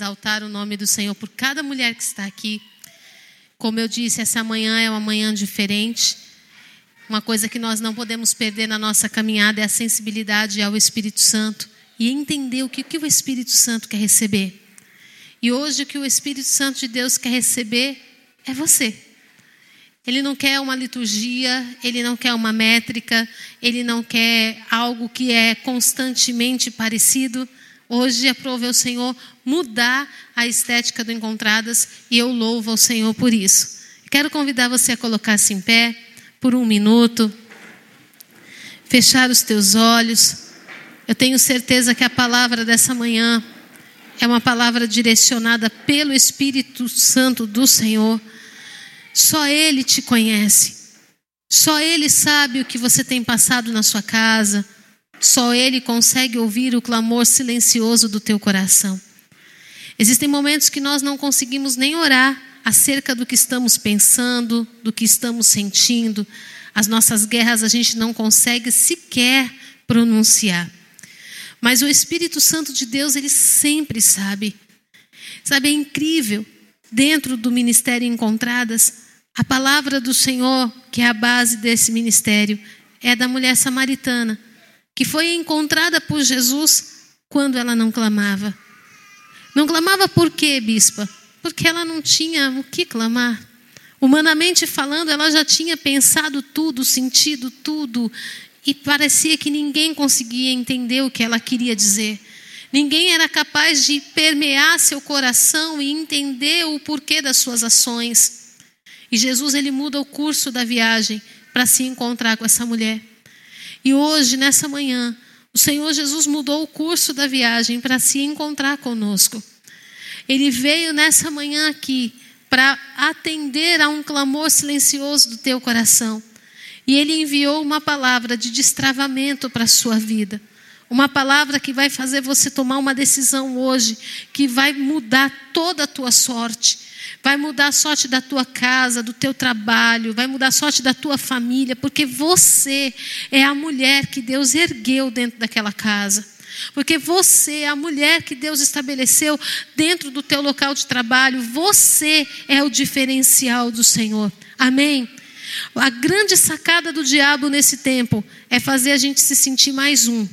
exaltar o nome do Senhor por cada mulher que está aqui. Como eu disse, essa manhã é uma manhã diferente. Uma coisa que nós não podemos perder na nossa caminhada é a sensibilidade ao Espírito Santo e entender o que, o que o Espírito Santo quer receber. E hoje o que o Espírito Santo de Deus quer receber é você. Ele não quer uma liturgia, ele não quer uma métrica, ele não quer algo que é constantemente parecido. Hoje aprove ao Senhor mudar a estética do Encontradas e eu louvo ao Senhor por isso. Quero convidar você a colocar-se em pé por um minuto, fechar os teus olhos. Eu tenho certeza que a palavra dessa manhã é uma palavra direcionada pelo Espírito Santo do Senhor. Só Ele te conhece. Só Ele sabe o que você tem passado na sua casa. Só Ele consegue ouvir o clamor silencioso do teu coração. Existem momentos que nós não conseguimos nem orar acerca do que estamos pensando, do que estamos sentindo. As nossas guerras a gente não consegue sequer pronunciar. Mas o Espírito Santo de Deus, ele sempre sabe. Sabe, é incrível. Dentro do ministério Encontradas, a palavra do Senhor, que é a base desse ministério, é da mulher samaritana, que foi encontrada por Jesus quando ela não clamava. Não clamava por quê, bispa? Porque ela não tinha o que clamar. Humanamente falando, ela já tinha pensado tudo, sentido tudo, e parecia que ninguém conseguia entender o que ela queria dizer. Ninguém era capaz de permear seu coração e entender o porquê das suas ações. E Jesus ele muda o curso da viagem para se encontrar com essa mulher. E hoje, nessa manhã, o Senhor Jesus mudou o curso da viagem para se encontrar conosco. Ele veio nessa manhã aqui para atender a um clamor silencioso do teu coração. E ele enviou uma palavra de destravamento para a sua vida. Uma palavra que vai fazer você tomar uma decisão hoje, que vai mudar toda a tua sorte. Vai mudar a sorte da tua casa, do teu trabalho, vai mudar a sorte da tua família, porque você é a mulher que Deus ergueu dentro daquela casa. Porque você é a mulher que Deus estabeleceu dentro do teu local de trabalho. Você é o diferencial do Senhor. Amém? A grande sacada do diabo nesse tempo é fazer a gente se sentir mais um.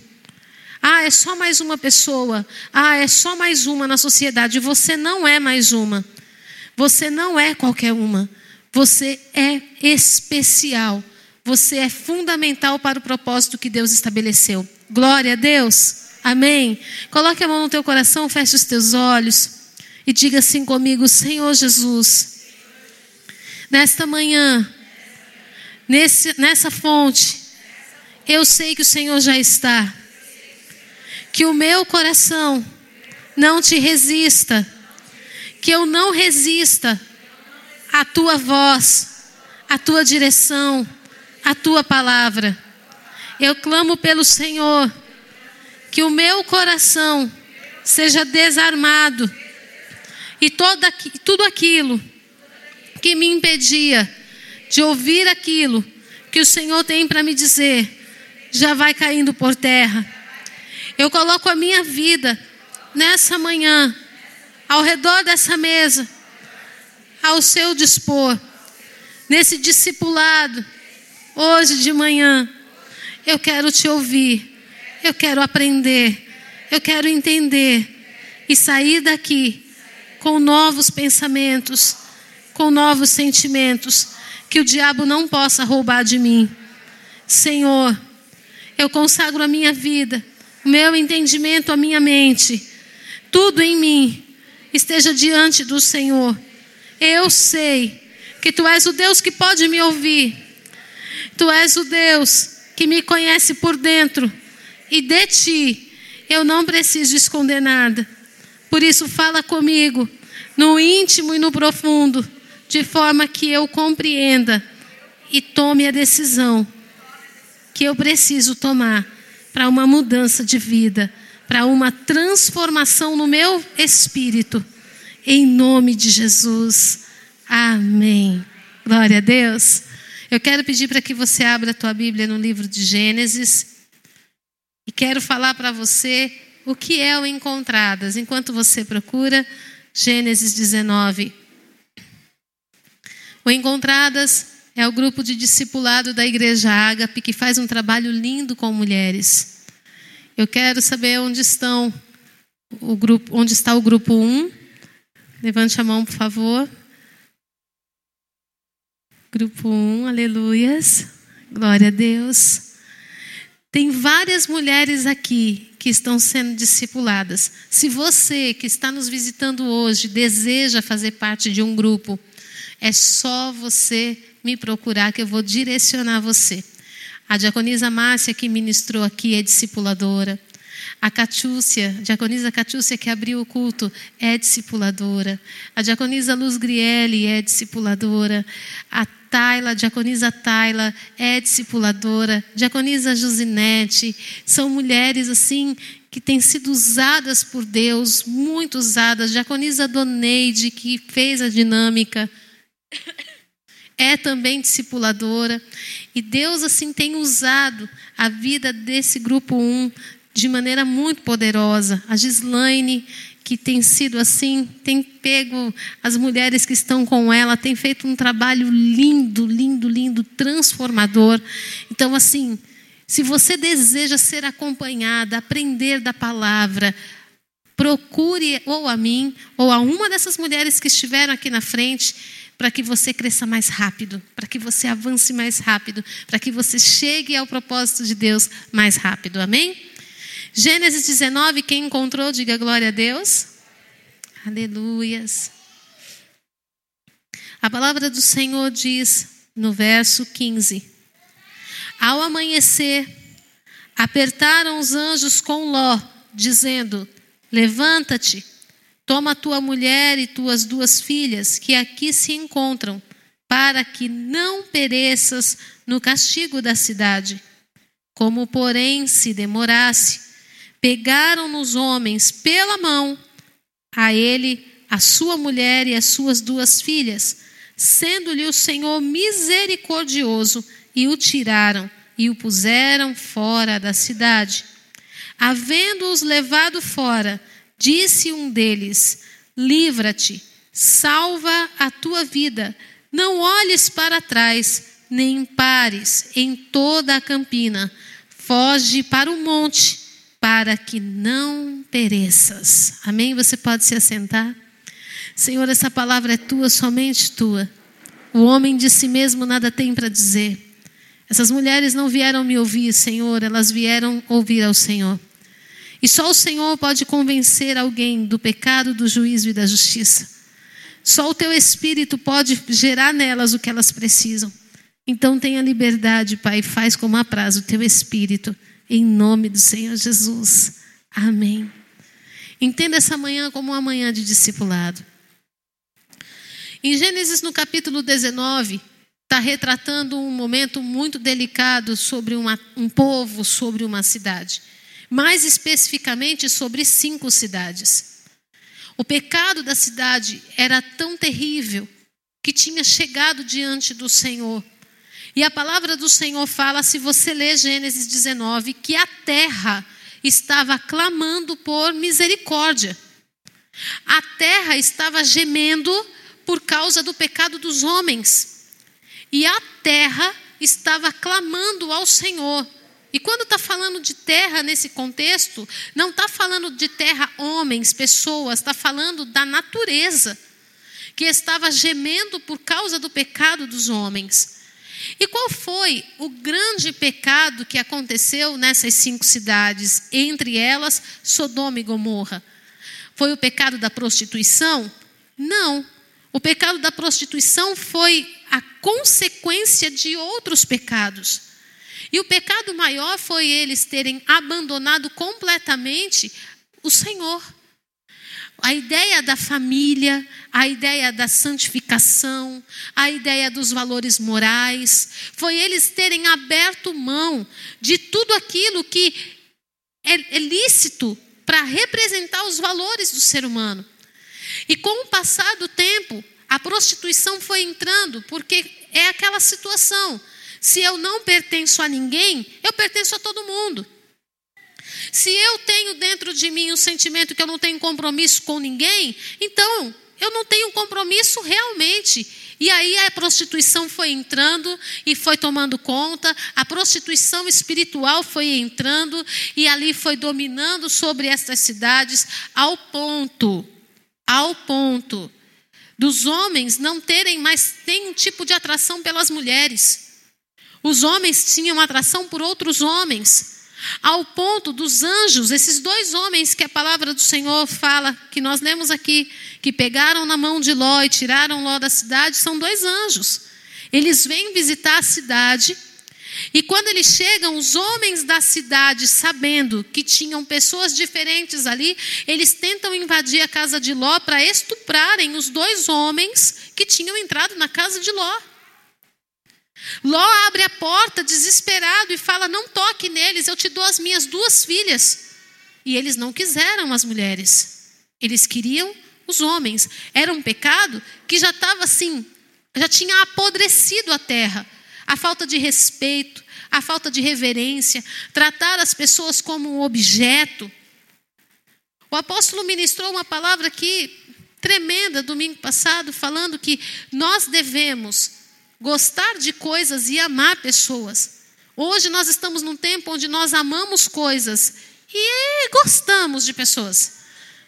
Ah, é só mais uma pessoa. Ah, é só mais uma na sociedade. Você não é mais uma. Você não é qualquer uma. Você é especial. Você é fundamental para o propósito que Deus estabeleceu. Glória a Deus. Amém? Coloque a mão no teu coração, feche os teus olhos e diga assim comigo: Senhor Jesus, nesta manhã, nesse, nessa fonte, eu sei que o Senhor já está, que o meu coração não te resista, que eu não resista à tua voz, à tua direção, à tua palavra. Eu clamo pelo Senhor que o meu coração seja desarmado e toda, tudo aquilo que me impedia de ouvir aquilo que o Senhor tem para me dizer já vai caindo por terra. Eu coloco a minha vida nessa manhã, ao redor dessa mesa, ao seu dispor, nesse discipulado, hoje de manhã. Eu quero te ouvir. Eu quero aprender, eu quero entender e sair daqui com novos pensamentos, com novos sentimentos, que o diabo não possa roubar de mim. Senhor, eu consagro a minha vida, o meu entendimento, a minha mente, tudo em mim esteja diante do Senhor. Eu sei que tu és o Deus que pode me ouvir. Tu és o Deus que me conhece por dentro e de ti eu não preciso esconder nada. Por isso, fala comigo no íntimo e no profundo, de forma que eu compreenda e tome a decisão que eu preciso tomar para uma mudança de vida, para uma transformação no meu espírito. Em nome de Jesus. Amém. Glória a Deus. Eu quero pedir para que você abra a tua Bíblia no livro de Gênesis. E quero falar para você o que é o Encontradas? Enquanto você procura, Gênesis 19. O Encontradas é o grupo de discipulado da Igreja Ágape que faz um trabalho lindo com mulheres. Eu quero saber onde estão o grupo, onde está o grupo 1. Levante a mão, por favor. Grupo 1, aleluias. Glória a Deus. Tem várias mulheres aqui que estão sendo discipuladas. Se você que está nos visitando hoje deseja fazer parte de um grupo, é só você me procurar que eu vou direcionar você. A diaconisa Márcia que ministrou aqui é discipuladora. A Catiúcia, diaconisa Catiúcia que abriu o culto, é discipuladora. A diaconisa Luz Grielli é discipuladora. A Taila, diaconisa Taila é discipuladora. Diaconisa Josinete, são mulheres assim que têm sido usadas por Deus, muito usadas. Diaconisa Doneide, que fez a dinâmica, é também discipuladora. E Deus assim tem usado a vida desse grupo 1 de maneira muito poderosa. A Gislaine, que tem sido assim, tem pego as mulheres que estão com ela, tem feito um trabalho lindo, lindo, lindo, transformador. Então, assim, se você deseja ser acompanhada, aprender da palavra, procure ou a mim, ou a uma dessas mulheres que estiveram aqui na frente, para que você cresça mais rápido, para que você avance mais rápido, para que você chegue ao propósito de Deus mais rápido. Amém? Gênesis 19, quem encontrou, diga glória a Deus. Aleluias. A palavra do Senhor diz no verso 15: Ao amanhecer, apertaram os anjos com Ló, dizendo: Levanta-te, toma tua mulher e tuas duas filhas, que aqui se encontram, para que não pereças no castigo da cidade. Como, porém, se demorasse, pegaram nos homens pela mão, a ele, a sua mulher e as suas duas filhas, sendo-lhe o Senhor misericordioso, e o tiraram e o puseram fora da cidade. Havendo-os levado fora, disse um deles: Livra-te, salva a tua vida, não olhes para trás, nem pares em toda a campina, foge para o monte para que não pereças. Amém? Você pode se assentar? Senhor, essa palavra é tua, somente tua. O homem de si mesmo nada tem para dizer. Essas mulheres não vieram me ouvir, Senhor, elas vieram ouvir ao Senhor. E só o Senhor pode convencer alguém do pecado, do juízo e da justiça. Só o teu espírito pode gerar nelas o que elas precisam. Então tenha liberdade, Pai, faz como apraz o teu espírito em nome do Senhor Jesus. Amém. Entenda essa manhã como uma manhã de discipulado. Em Gênesis, no capítulo 19, está retratando um momento muito delicado sobre uma, um povo, sobre uma cidade. Mais especificamente sobre cinco cidades. O pecado da cidade era tão terrível que tinha chegado diante do Senhor e a palavra do Senhor fala, se você ler Gênesis 19, que a terra estava clamando por misericórdia. A terra estava gemendo por causa do pecado dos homens. E a terra estava clamando ao Senhor. E quando está falando de terra nesse contexto, não está falando de terra homens, pessoas, está falando da natureza, que estava gemendo por causa do pecado dos homens. E qual foi o grande pecado que aconteceu nessas cinco cidades, entre elas Sodoma e Gomorra? Foi o pecado da prostituição? Não. O pecado da prostituição foi a consequência de outros pecados. E o pecado maior foi eles terem abandonado completamente o Senhor. A ideia da família, a ideia da santificação, a ideia dos valores morais, foi eles terem aberto mão de tudo aquilo que é, lícito para representar os valores do ser humano. E com o passar do tempo, a prostituição foi entrando, porque é aquela situação: se eu não pertenço a ninguém, eu pertenço a todo mundo. Se eu tenho dentro de mim um sentimento que eu não tenho compromisso com ninguém, então eu não tenho compromisso realmente. E aí a prostituição foi entrando e foi tomando conta, a prostituição espiritual foi entrando e ali foi dominando sobre estas cidades ao ponto, ao ponto dos homens não terem mais nenhum tipo de atração pelas mulheres. Os homens tinham atração por outros homens. Ao ponto dos anjos, esses dois homens que a palavra do Senhor fala, que nós lemos aqui, que pegaram na mão de Ló e tiraram Ló da cidade, são dois anjos. Eles vêm visitar a cidade e quando eles chegam, os homens da cidade, sabendo que tinham pessoas diferentes ali, eles tentam invadir a casa de Ló para estuprarem os dois homens que tinham entrado na casa de Ló. Ló abre a porta desesperado e fala: Não toque neles, eu te dou as minhas duas filhas. E eles não quiseram as mulheres, eles queriam os homens. Era um pecado que já estava assim, já tinha apodrecido a terra. A falta de respeito, a falta de reverência, tratar as pessoas como um objeto. O apóstolo ministrou uma palavra aqui tremenda domingo passado, falando que nós devemos gostar de coisas e amar pessoas. Hoje nós estamos num tempo onde nós amamos coisas e gostamos de pessoas.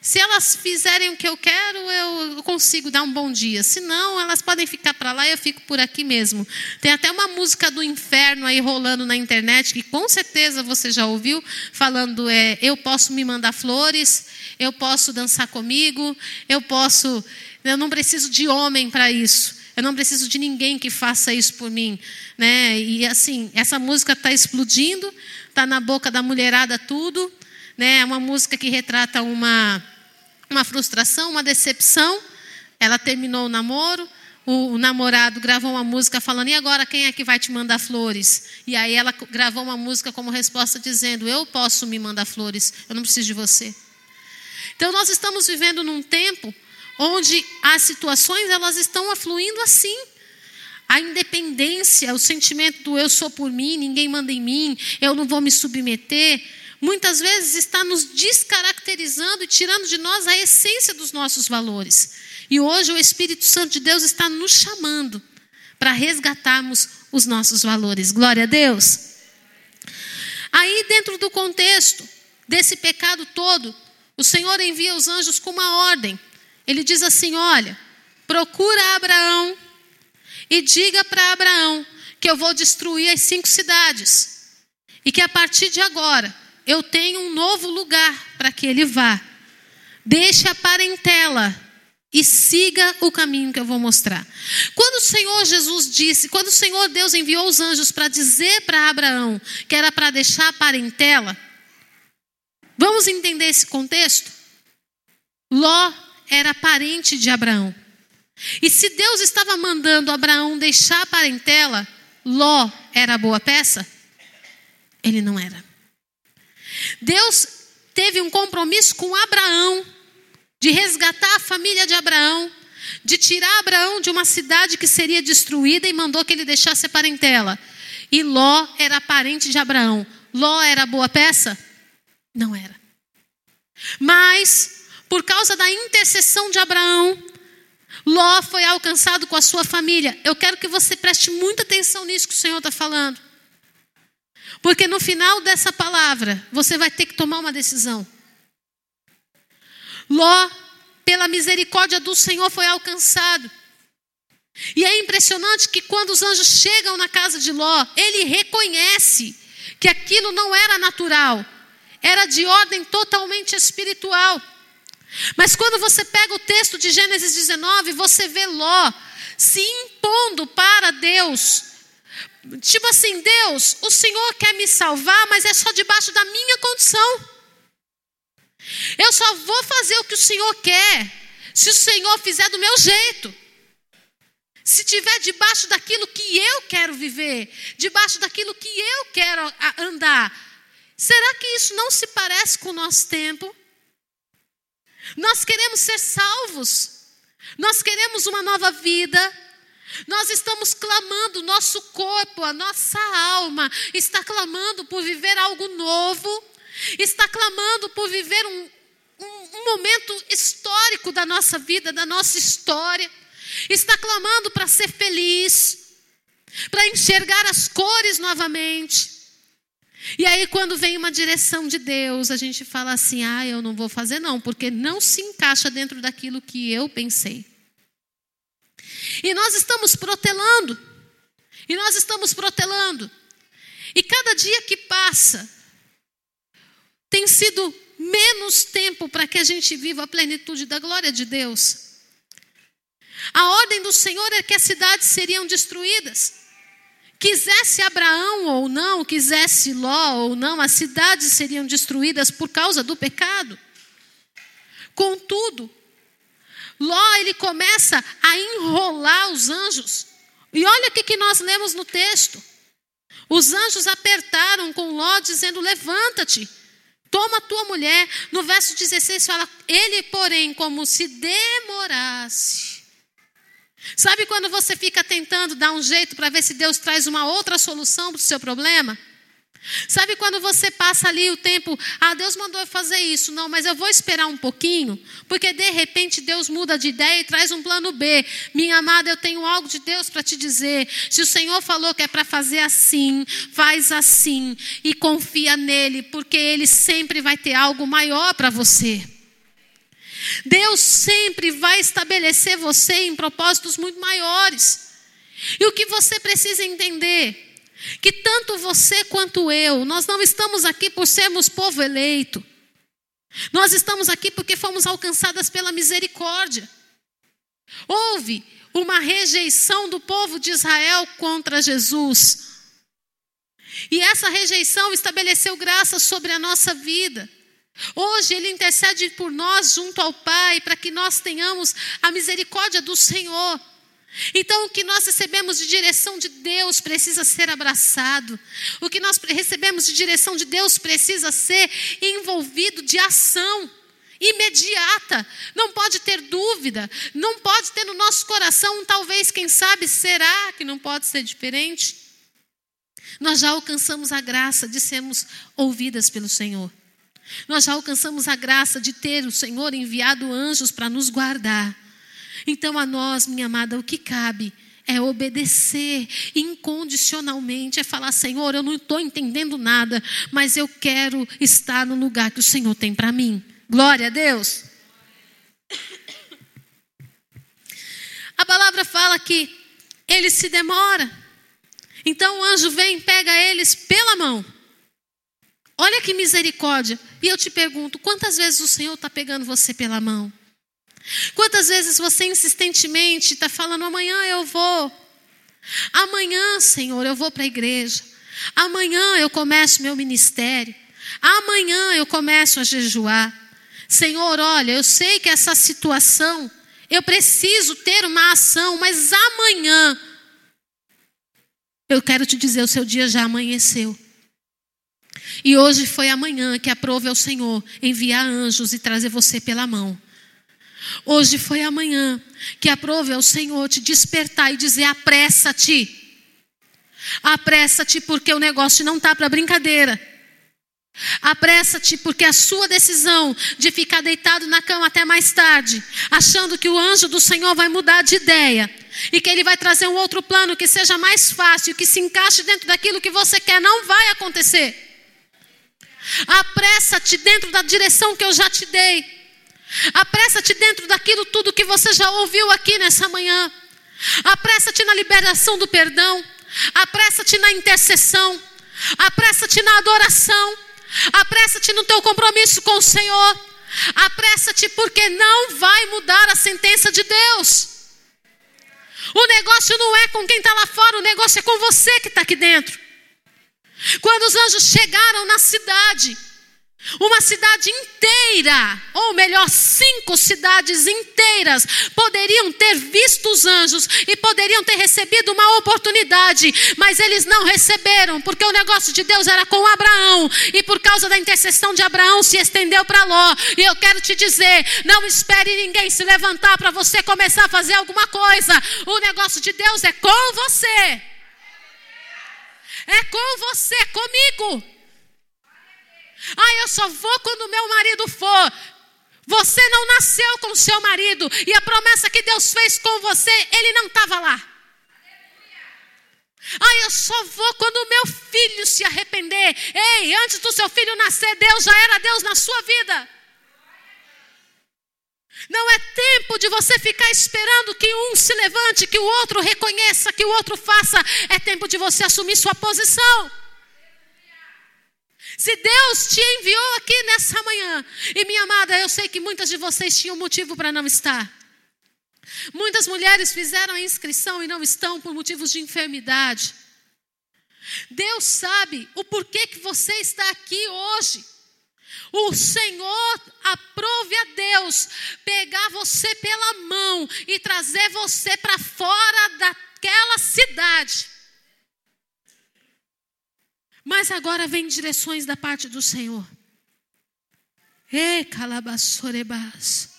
Se elas fizerem o que eu quero, eu consigo dar um bom dia. Se não, elas podem ficar para lá e eu fico por aqui mesmo. Tem até uma música do inferno aí rolando na internet que com certeza você já ouviu, falando é, eu posso me mandar flores, eu posso dançar comigo, eu posso, eu não preciso de homem para isso. Eu não preciso de ninguém que faça isso por mim, né? E assim, essa música está explodindo, está na boca da mulherada tudo, né? É uma música que retrata uma uma frustração, uma decepção. Ela terminou o namoro, o, o, namorado gravou uma música falando: "E agora quem é que vai te mandar flores?" E aí ela gravou uma música como resposta dizendo: "Eu posso me mandar flores, eu não preciso de você." Então nós estamos vivendo num tempo onde as situações elas estão afluindo assim. A independência, o sentimento do eu sou por mim, ninguém manda em mim, eu não vou me submeter, muitas vezes está nos descaracterizando e tirando de nós a essência dos nossos valores. E hoje o Espírito Santo de Deus está nos chamando para resgatarmos os nossos valores. Glória a Deus. Aí, dentro do contexto desse pecado todo, o Senhor envia os anjos com uma ordem. Ele diz assim: Olha, procura Abraão e diga para Abraão que eu vou destruir as cinco cidades e que a partir de agora eu tenho um novo lugar para que ele vá. Deixe a parentela e siga o caminho que eu vou mostrar. Quando o Senhor Jesus disse, quando o Senhor Deus enviou os anjos para dizer para Abraão que era para deixar a parentela, vamos entender esse contexto? Ló era parente de Abraão. E se Deus estava mandando Abraão deixar a parentela, Ló era boa peça? Ele não era. Deus teve um compromisso com Abraão de resgatar a família de Abraão, de tirar Abraão de uma cidade que seria destruída e mandou que ele deixasse a parentela. E Ló era parente de Abraão. Ló era boa peça? Não era. Mas por causa da intercessão de Abraão, Ló foi alcançado com a sua família. Eu quero que você preste muita atenção nisso que o Senhor está falando. Porque no final dessa palavra, você vai ter que tomar uma decisão. Ló, pela misericórdia do Senhor, foi alcançado. E é impressionante que quando os anjos chegam na casa de Ló, ele reconhece que aquilo não era natural, era de ordem totalmente espiritual. Mas quando você pega o texto de Gênesis 19, você vê Ló se impondo para Deus. Tipo assim, Deus, o Senhor quer me salvar, mas é só debaixo da minha condição. Eu só vou fazer o que o Senhor quer, se o Senhor fizer do meu jeito. Se tiver debaixo daquilo que eu quero viver, debaixo daquilo que eu quero andar. Será que isso não se parece com o nosso tempo? Nós queremos ser salvos. Nós queremos uma nova vida. Nós estamos clamando, nosso corpo, a nossa alma está clamando por viver algo novo. está clamando por viver um, um, um momento histórico da nossa vida, da nossa história, está clamando para ser feliz, para enxergar as cores novamente. E aí, quando vem uma direção de Deus, a gente fala assim: ah, eu não vou fazer, não, porque não se encaixa dentro daquilo que eu pensei. E nós estamos protelando, e nós estamos protelando, e cada dia que passa, tem sido menos tempo para que a gente viva a plenitude da glória de Deus. A ordem do Senhor é que as cidades seriam destruídas. Quisesse Abraão ou não, quisesse Ló ou não, as cidades seriam destruídas por causa do pecado. Contudo, Ló ele começa a enrolar os anjos. E olha o que, nós lemos no texto. Os anjos apertaram com Ló, dizendo: Levanta-te, toma tua mulher. No verso 16 fala: Ele, porém, como se demorasse, Sabe quando você fica tentando dar um jeito para ver se Deus traz uma outra solução para o seu problema? Sabe quando você passa ali o tempo, ah, Deus mandou eu fazer isso, não, mas eu vou esperar um pouquinho, porque de repente Deus muda de ideia e traz um plano B. Minha amada, eu tenho algo de Deus para te dizer. Se o Senhor falou que é para fazer assim, faz assim e confia nele, porque ele sempre vai ter algo maior para você. Deus sempre vai estabelecer você em propósitos muito maiores. E o que você precisa entender? Que tanto você quanto eu, nós não estamos aqui por sermos povo eleito. Nós estamos aqui porque fomos alcançadas pela misericórdia. Houve uma rejeição do povo de Israel contra Jesus. E essa rejeição estabeleceu graça sobre a nossa vida. Hoje Ele intercede por nós junto ao Pai, para que nós tenhamos a misericórdia do Senhor. Então, o que nós recebemos de direção de Deus precisa ser abraçado. O que nós recebemos de direção de Deus precisa ser envolvido de ação imediata. Não pode ter dúvida. Não pode ter no nosso coração, talvez, quem sabe, será que não pode ser diferente? Nós já alcançamos a graça de sermos ouvidas pelo Senhor. Nós já alcançamos a graça de ter o Senhor enviado anjos para nos guardar. Então, a nós, minha amada, o que cabe é obedecer incondicionalmente, é falar: Senhor, eu não estou entendendo nada, mas eu quero estar no lugar que o Senhor tem para mim. Glória a Deus. A palavra fala que ele se demora. Então o anjo vem, pega eles pela mão. Olha que misericórdia. E eu te pergunto: quantas vezes o Senhor está pegando você pela mão? Quantas vezes você insistentemente está falando: amanhã eu vou. Amanhã, Senhor, eu vou para a igreja. Amanhã eu começo meu ministério. Amanhã eu começo a jejuar. Senhor, olha, eu sei que essa situação, eu preciso ter uma ação, mas amanhã, eu quero te dizer: o seu dia já amanheceu. E hoje foi amanhã que aprove ao Senhor enviar anjos e trazer você pela mão. Hoje foi amanhã que aprove ao Senhor te despertar e dizer: apressa-te. Apressa-te, porque o negócio não está para brincadeira. Apressa-te, porque a sua decisão de ficar deitado na cama até mais tarde, achando que o anjo do Senhor vai mudar de ideia e que ele vai trazer um outro plano que seja mais fácil, que se encaixe dentro daquilo que você quer, não vai acontecer. Apressa-te dentro da direção que eu já te dei. Apressa-te dentro daquilo tudo que você já ouviu aqui nessa manhã. Apressa-te na liberação do perdão. Apressa-te na intercessão. Apressa-te na adoração. Apressa-te no teu compromisso com o Senhor. Apressa-te porque não vai mudar a sentença de Deus. O negócio não é com quem está lá fora, o negócio é com você que está aqui dentro. Quando os anjos chegaram na cidade, uma cidade inteira, ou melhor, cinco cidades inteiras, poderiam ter visto os anjos e poderiam ter recebido uma oportunidade, mas eles não receberam, porque o negócio de Deus era com Abraão, e por causa da intercessão de Abraão se estendeu para Ló. E eu quero te dizer: não espere ninguém se levantar para você começar a fazer alguma coisa, o negócio de Deus é com você. É com você, comigo. Ah, eu só vou quando meu marido for. Você não nasceu com seu marido e a promessa que Deus fez com você, ele não estava lá. Ah, eu só vou quando meu filho se arrepender. Ei, antes do seu filho nascer, Deus já era Deus na sua vida. Não é tempo de você ficar esperando que um se levante, que o outro reconheça, que o outro faça. É tempo de você assumir sua posição. Se Deus te enviou aqui nessa manhã, e minha amada, eu sei que muitas de vocês tinham motivo para não estar. Muitas mulheres fizeram a inscrição e não estão por motivos de enfermidade. Deus sabe o porquê que você está aqui hoje. O Senhor aprove a Deus pegar você pela mão e trazer você para fora daquela cidade. Mas agora vem direções da parte do Senhor. E calabassorebas.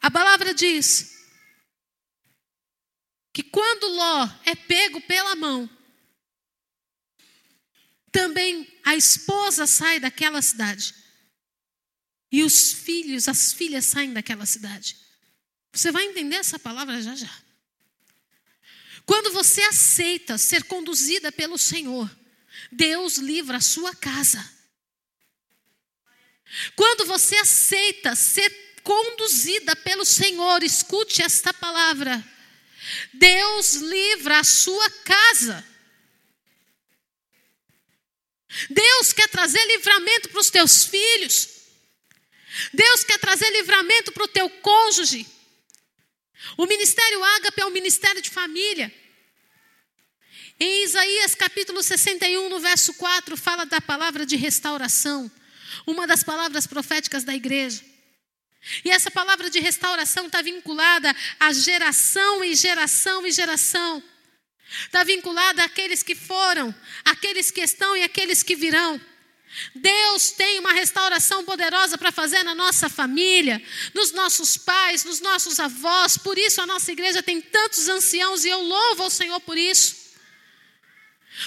A palavra diz que quando Ló é pego pela mão, também a esposa sai daquela cidade. E os filhos, as filhas saem daquela cidade. Você vai entender essa palavra já já. Quando você aceita ser conduzida pelo Senhor, Deus livra a sua casa. Quando você aceita ser conduzida pelo Senhor, escute esta palavra. Deus livra a sua casa. Deus quer trazer livramento para os teus filhos. Deus quer trazer livramento para o teu cônjuge. O ministério ágape é um ministério de família. Em Isaías capítulo 61, no verso 4, fala da palavra de restauração, uma das palavras proféticas da igreja. E essa palavra de restauração está vinculada a geração e geração e geração. Está vinculada àqueles que foram, àqueles que estão e àqueles que virão. Deus tem uma restauração poderosa para fazer na nossa família, nos nossos pais, nos nossos avós. Por isso a nossa igreja tem tantos anciãos e eu louvo ao Senhor por isso.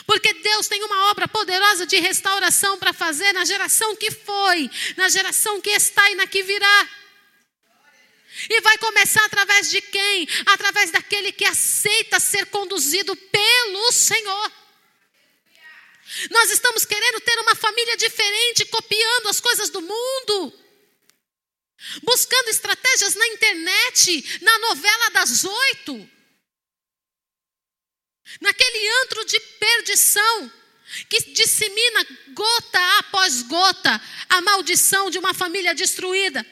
Porque Deus tem uma obra poderosa de restauração para fazer na geração que foi, na geração que está e na que virá. E vai começar através de quem? Através daquele que aceita ser conduzido pelo Senhor. Nós estamos querendo ter uma família diferente, copiando as coisas do mundo, buscando estratégias na internet, na novela das oito, naquele antro de perdição que dissemina gota após gota a maldição de uma família destruída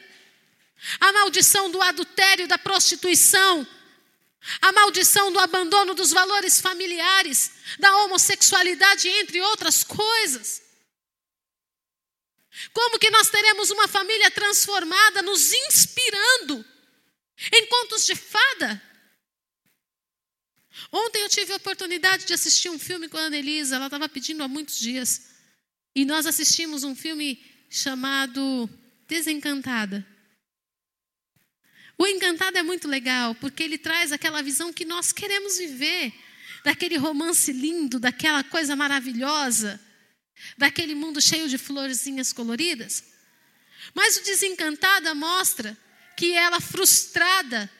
a maldição do adultério, da prostituição, a maldição do abandono dos valores familiares, da homossexualidade, entre outras coisas. Como que nós teremos uma família transformada, nos inspirando em contos de fada? Ontem eu tive a oportunidade de assistir um filme com a Annelisa, ela estava pedindo há muitos dias. E nós assistimos um filme chamado Desencantada. O encantado é muito legal, porque ele traz aquela visão que nós queremos viver, daquele romance lindo, daquela coisa maravilhosa, daquele mundo cheio de florzinhas coloridas. Mas o desencantada mostra que ela, frustrada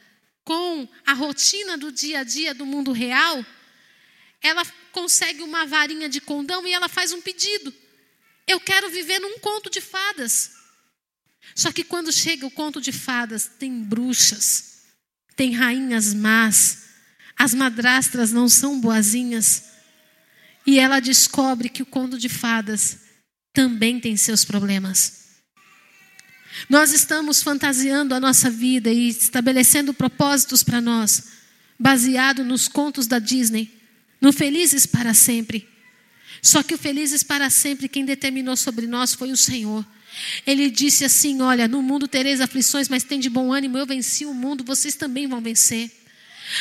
com a rotina do dia a dia do mundo real, ela consegue uma varinha de condão e ela faz um pedido. Eu quero viver num conto de fadas. Só que quando chega o conto de fadas, tem bruxas, tem rainhas más, as madrastras não são boazinhas. E ela descobre que o conto de fadas também tem seus problemas. Nós estamos fantasiando a nossa vida e estabelecendo propósitos para nós, baseado nos contos da Disney, no Felizes para Sempre. Só que o Felizes para Sempre, quem determinou sobre nós foi o Senhor. Ele disse assim: Olha, no mundo tereis aflições, mas tem de bom ânimo, eu venci o mundo, vocês também vão vencer.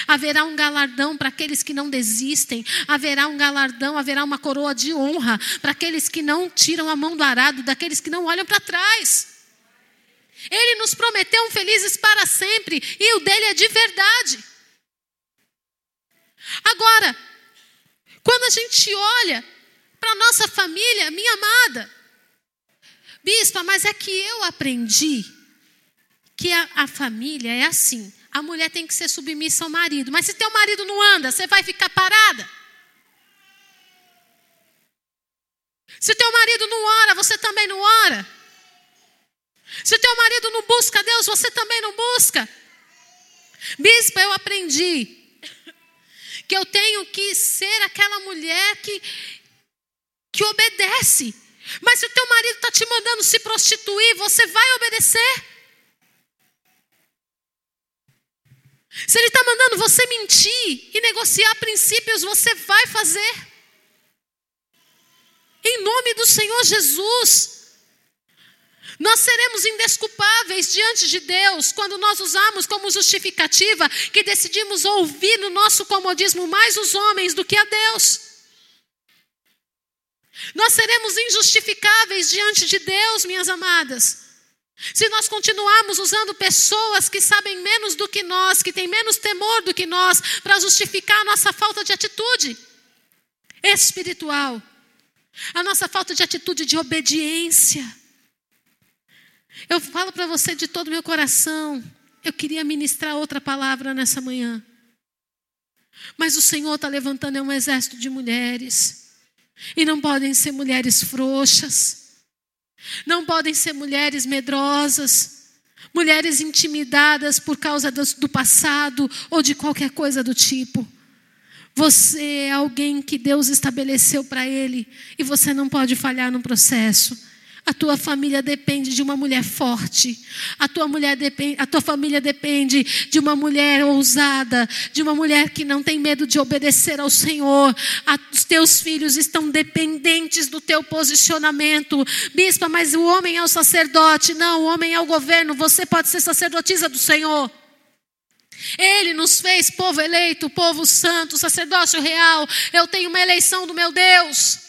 Haverá um galardão para aqueles que não desistem, haverá um galardão, haverá uma coroa de honra para aqueles que não tiram a mão do arado, daqueles que não olham para trás. Ele nos prometeu um felizes para sempre e o dele é de verdade. Agora, quando a gente olha para nossa família, minha amada. Bispa, mas é que eu aprendi que a, a família é assim. A mulher tem que ser submissa ao marido. Mas se teu marido não anda, você vai ficar parada? Se teu marido não ora, você também não ora. Se teu marido não busca Deus, você também não busca. Bispa, eu aprendi que eu tenho que ser aquela mulher que, que obedece. Mas se o teu marido está te mandando se prostituir, você vai obedecer? Se ele está mandando você mentir e negociar princípios, você vai fazer. Em nome do Senhor Jesus. Nós seremos indesculpáveis diante de Deus quando nós usamos como justificativa que decidimos ouvir no nosso comodismo mais os homens do que a Deus. Nós seremos injustificáveis diante de Deus, minhas amadas. Se nós continuarmos usando pessoas que sabem menos do que nós, que têm menos temor do que nós, para justificar a nossa falta de atitude espiritual, a nossa falta de atitude de obediência. Eu falo para você de todo o meu coração. Eu queria ministrar outra palavra nessa manhã. Mas o Senhor está levantando um exército de mulheres. E não podem ser mulheres frouxas. Não podem ser mulheres medrosas. Mulheres intimidadas por causa do, do passado ou de qualquer coisa do tipo. Você é alguém que Deus estabeleceu para Ele. E você não pode falhar no processo. A tua família depende de uma mulher forte. A tua, mulher depende, a tua família depende de uma mulher ousada, de uma mulher que não tem medo de obedecer ao Senhor. A, os teus filhos estão dependentes do teu posicionamento. Bispa, mas o homem é o sacerdote. Não, o homem é o governo. Você pode ser sacerdotisa do Senhor. Ele nos fez povo eleito, povo santo, sacerdócio real. Eu tenho uma eleição do meu Deus.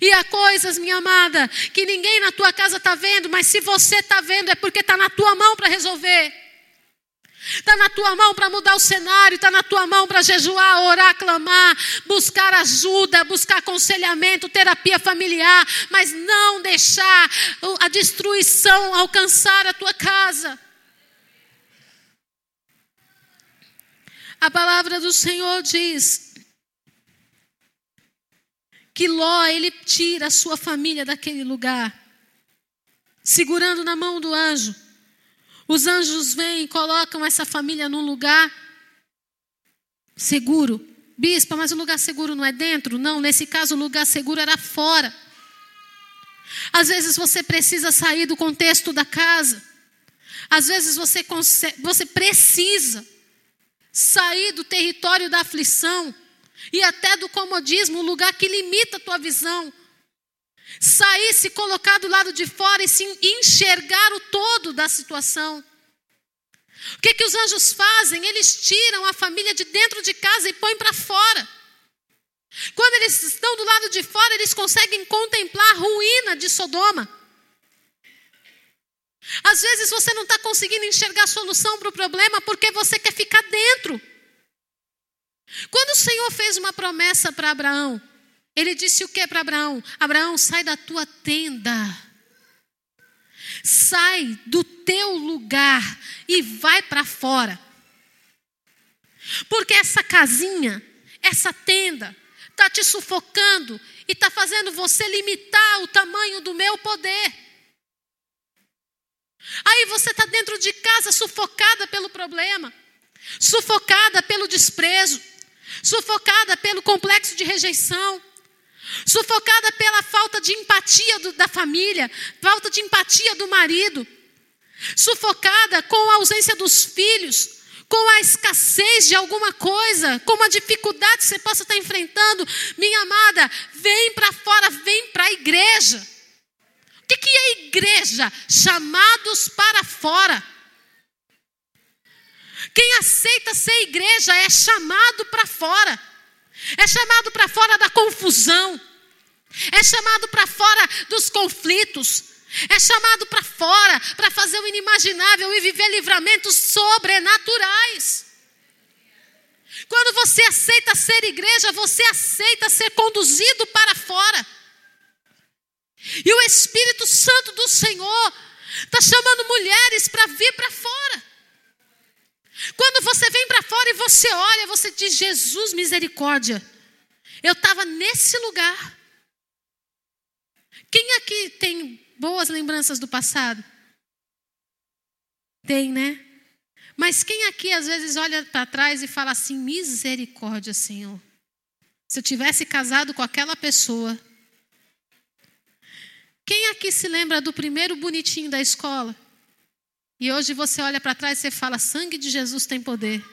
E há coisas, minha amada, que ninguém na tua casa está vendo, mas se você está vendo é porque está na tua mão para resolver. Está na tua mão para mudar o cenário, está na tua mão para jejuar, orar, clamar, buscar ajuda, buscar aconselhamento, terapia familiar, mas não deixar a destruição alcançar a tua casa. A palavra do Senhor diz que Ló, ele tira a sua família daquele lugar, segurando na mão do anjo. Os anjos vêm e colocam essa família num lugar seguro. Bispa, mas o lugar seguro não é dentro? Não, nesse caso o lugar seguro era fora. Às vezes você precisa sair do contexto da casa. Às vezes você, consegue, você precisa sair do território da aflição e até do comodismo, um lugar que limita a tua visão. Sair, se colocar do lado de fora e se enxergar o todo da situação. O que, que os anjos fazem? Eles tiram a família de dentro de casa e põem para fora. Quando eles estão do lado de fora, eles conseguem contemplar a ruína de Sodoma. Às vezes você não está conseguindo enxergar a solução para o problema porque você quer ficar dentro. Quando o Senhor fez uma promessa para Abraão, ele disse o que para Abraão? Abraão, sai da tua tenda. Sai do teu lugar e vai para fora. Porque essa casinha, essa tenda, está te sufocando e está fazendo você limitar o tamanho do meu poder. Aí você está dentro de casa sufocada pelo problema, sufocada pelo desprezo, sufocada pelo complexo de rejeição, sufocada pela falta de empatia do, da família, falta de empatia do marido, sufocada com a ausência dos filhos, com a escassez de alguma coisa, com uma dificuldade que você possa estar enfrentando, minha amada, vem para fora, vem para a igreja. O que, que é igreja? Chamados para fora. Quem aceita ser igreja é chamado para fora, é chamado para fora da confusão, é chamado para fora dos conflitos, é chamado para fora para fazer o inimaginável e viver livramentos sobrenaturais. Quando você aceita ser igreja, você aceita ser conduzido para fora. E o Espírito Santo do Senhor está chamando mulheres para vir para fora. Quando você vem para fora e você olha, você diz: Jesus, misericórdia. Eu estava nesse lugar. Quem aqui tem boas lembranças do passado? Tem, né? Mas quem aqui às vezes olha para trás e fala assim: misericórdia, Senhor. Se eu tivesse casado com aquela pessoa. Quem aqui se lembra do primeiro bonitinho da escola? E hoje você olha para trás e você fala: sangue de Jesus tem poder.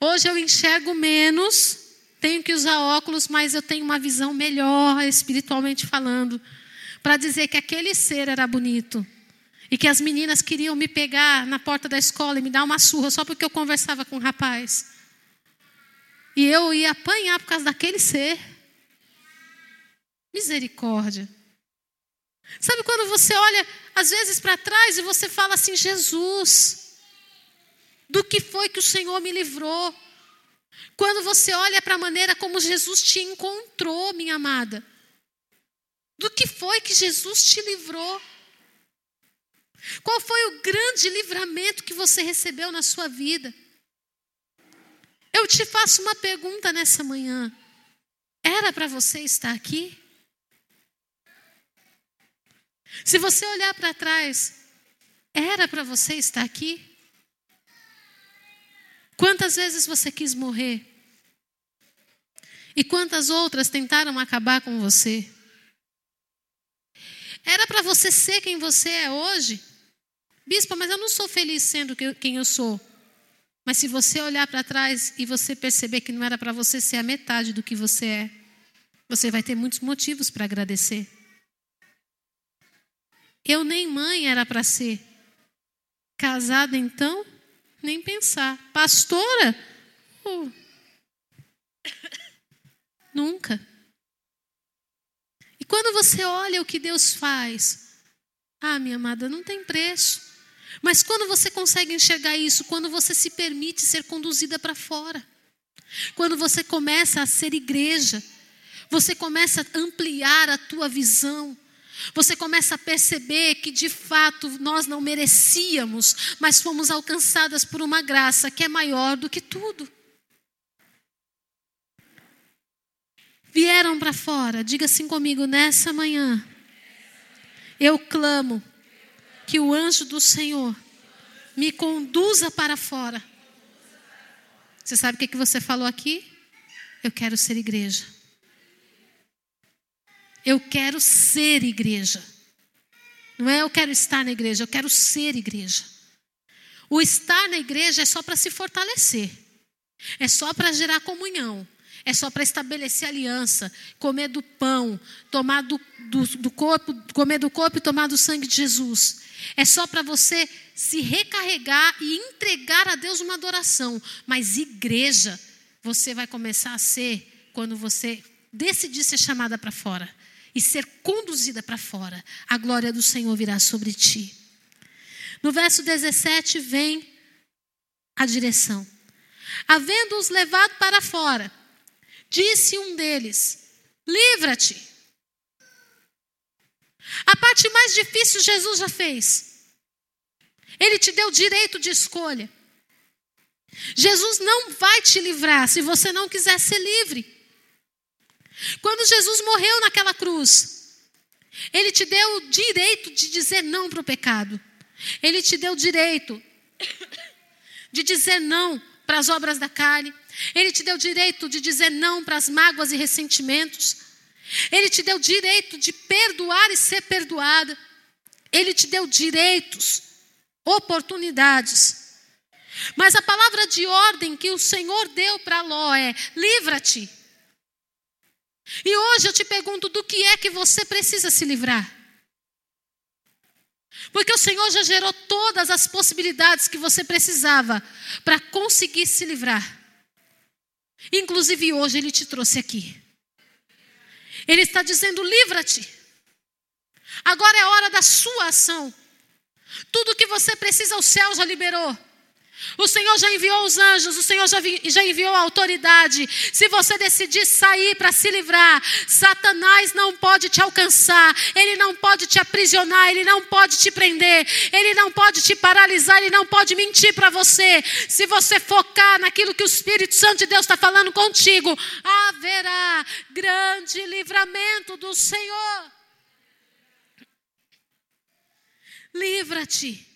Hoje eu enxergo menos, tenho que usar óculos, mas eu tenho uma visão melhor espiritualmente falando, para dizer que aquele ser era bonito. E que as meninas queriam me pegar na porta da escola e me dar uma surra só porque eu conversava com um rapaz. E eu ia apanhar por causa daquele ser. Misericórdia. Sabe quando você olha, às vezes, para trás e você fala assim: Jesus, do que foi que o Senhor me livrou? Quando você olha para a maneira como Jesus te encontrou, minha amada, do que foi que Jesus te livrou? Qual foi o grande livramento que você recebeu na sua vida? Eu te faço uma pergunta nessa manhã. Era para você estar aqui? Se você olhar para trás, era para você estar aqui? Quantas vezes você quis morrer? E quantas outras tentaram acabar com você? Era para você ser quem você é hoje? Bispa, mas eu não sou feliz sendo quem eu sou. Mas se você olhar para trás e você perceber que não era para você ser a metade do que você é, você vai ter muitos motivos para agradecer. Eu nem mãe era para ser. Casada então, nem pensar. Pastora? Uh. Nunca. E quando você olha o que Deus faz, ah, minha amada, não tem preço. Mas quando você consegue enxergar isso, quando você se permite ser conduzida para fora, quando você começa a ser igreja, você começa a ampliar a tua visão, você começa a perceber que de fato nós não merecíamos, mas fomos alcançadas por uma graça que é maior do que tudo. Vieram para fora, diga assim comigo nessa manhã. Eu clamo que o anjo do Senhor me conduza para fora. Você sabe o que, você falou aqui? Eu quero ser igreja. Eu quero ser igreja. Não é eu quero estar na igreja, eu quero ser igreja. O estar na igreja é só para se fortalecer, é só para gerar comunhão, é só para estabelecer aliança, comer do pão, tomar do, do, do, corpo, comer do corpo e tomar do sangue de Jesus. É só para você se recarregar e entregar a Deus uma adoração. Mas igreja, você vai começar a ser quando você decidir ser chamada para fora e ser conduzida para fora. A glória do Senhor virá sobre ti. No verso 17 vem a direção. Havendo-os levado para fora, Disse um deles: Livra-te. A parte mais difícil Jesus já fez. Ele te deu direito de escolha. Jesus não vai te livrar se você não quiser ser livre. Quando Jesus morreu naquela cruz, ele te deu o direito de dizer não para o pecado. Ele te deu o direito de dizer não para as obras da carne. Ele te deu direito de dizer não para as mágoas e ressentimentos. Ele te deu direito de perdoar e ser perdoada. Ele te deu direitos, oportunidades. Mas a palavra de ordem que o Senhor deu para Ló é: livra-te. E hoje eu te pergunto: do que é que você precisa se livrar? Porque o Senhor já gerou todas as possibilidades que você precisava para conseguir se livrar. Inclusive hoje ele te trouxe aqui. Ele está dizendo: livra-te. Agora é hora da sua ação. Tudo que você precisa, o céu já liberou. O Senhor já enviou os anjos, o Senhor já, já enviou a autoridade. Se você decidir sair para se livrar, Satanás não pode te alcançar, ele não pode te aprisionar, ele não pode te prender, ele não pode te paralisar, ele não pode mentir para você. Se você focar naquilo que o Espírito Santo de Deus está falando contigo, haverá grande livramento do Senhor. Livra-te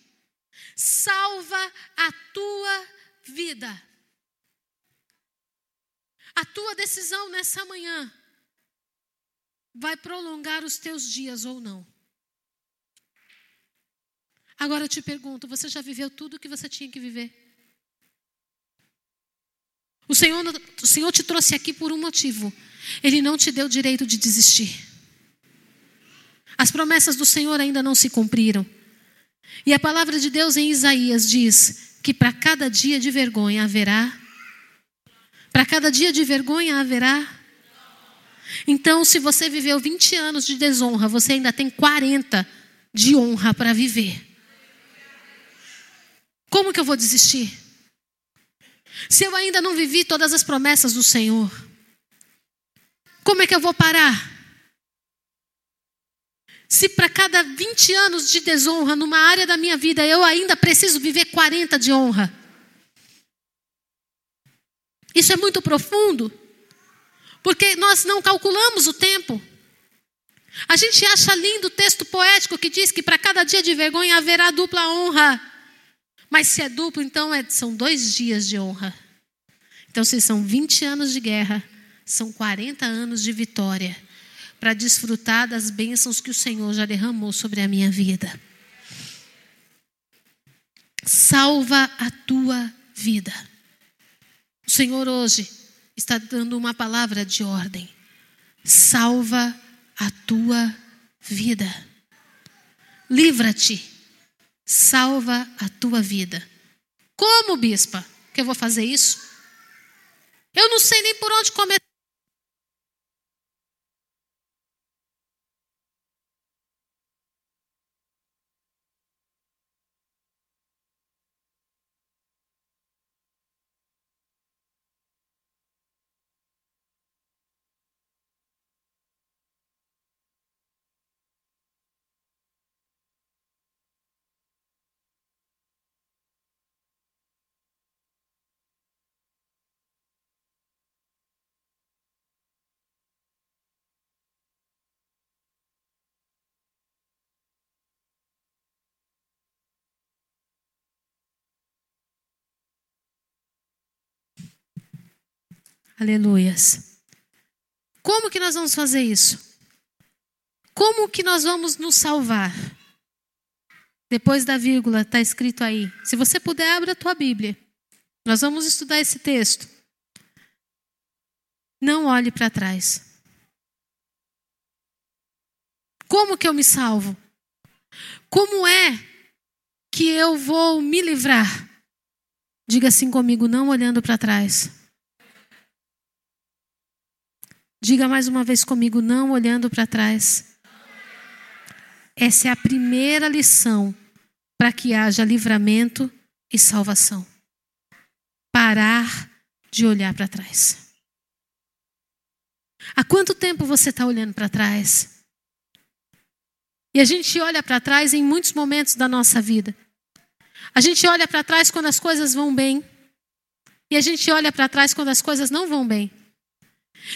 salva a tua vida. A tua decisão nessa manhã vai prolongar os teus dias ou não. Agora eu te pergunto: você já viveu tudo o que você tinha que viver? O Senhor, o Senhor te trouxe aqui por um motivo. Ele não te deu o direito de desistir. As promessas do Senhor ainda não se cumpriram. E a palavra de Deus em Isaías diz que para cada dia de vergonha haverá. Para cada dia de vergonha haverá. Então, se você viveu 20 anos de desonra, você ainda tem 40 de honra para viver. Como que eu vou desistir? Se eu ainda não vivi todas as promessas do Senhor, como é que eu vou parar? Se para cada 20 anos de desonra numa área da minha vida eu ainda preciso viver 40 de honra. Isso é muito profundo, porque nós não calculamos o tempo. A gente acha lindo o texto poético que diz que para cada dia de vergonha haverá dupla honra. Mas se é duplo, então é, são dois dias de honra. Então, se são 20 anos de guerra, são 40 anos de vitória para desfrutar das bênçãos que o Senhor já derramou sobre a minha vida. Salva a tua vida. O Senhor hoje está dando uma palavra de ordem. Salva a tua vida. Livra-te. Salva a tua vida. Como, bispa, que eu vou fazer isso? Eu não sei nem por onde começar. Aleluias. Como que nós vamos fazer isso? Como que nós vamos nos salvar? Depois da vírgula está escrito aí. Se você puder, abra a tua Bíblia. Nós vamos estudar esse texto. Não olhe para trás. Como que eu me salvo? Como é que eu vou me livrar? Diga assim comigo, não olhando para trás. Diga mais uma vez comigo, não olhando para trás. Essa é a primeira lição para que haja livramento e salvação. Parar de olhar para trás. Há quanto tempo você está olhando para trás? E a gente olha para trás em muitos momentos da nossa vida. A gente olha para trás quando as coisas vão bem. E a gente olha para trás quando as coisas não vão bem.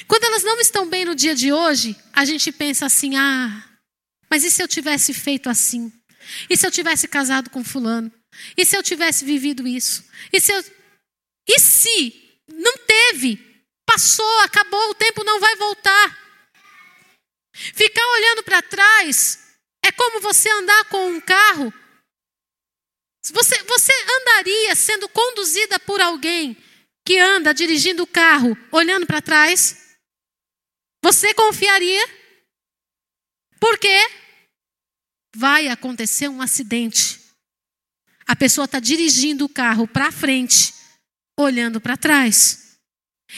Quando elas não estão bem no dia de hoje, a gente pensa assim: ah, mas e se eu tivesse feito assim? E se eu tivesse casado com Fulano? E se eu tivesse vivido isso? E se eu... E se não teve? Passou, acabou, o tempo não vai voltar. Ficar olhando para trás é como você andar com um carro. Você, você andaria sendo conduzida por alguém que anda dirigindo o carro olhando para trás? Você confiaria? Por quê? Vai acontecer um acidente. A pessoa está dirigindo o carro para frente, olhando para trás.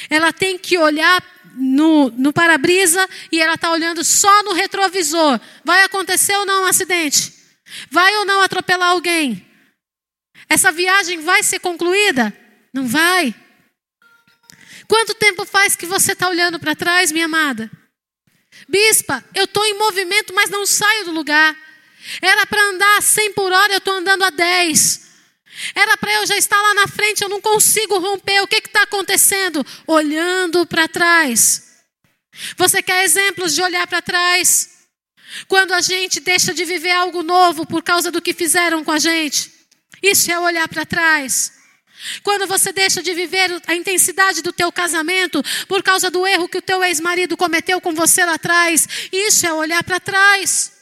Ela tem que olhar no, no para-brisa e ela está olhando só no retrovisor. Vai acontecer ou não um acidente? Vai ou não atropelar alguém? Essa viagem vai ser concluída? Não vai. Quanto tempo faz que você está olhando para trás, minha amada? Bispa, eu estou em movimento, mas não saio do lugar. Era para andar a 100 por hora, eu estou andando a 10. Era para eu já estar lá na frente, eu não consigo romper. O que está acontecendo? Olhando para trás. Você quer exemplos de olhar para trás? Quando a gente deixa de viver algo novo por causa do que fizeram com a gente. Isso é olhar para trás. Quando você deixa de viver a intensidade do teu casamento por causa do erro que o teu ex-marido cometeu com você lá atrás, isso é olhar para trás.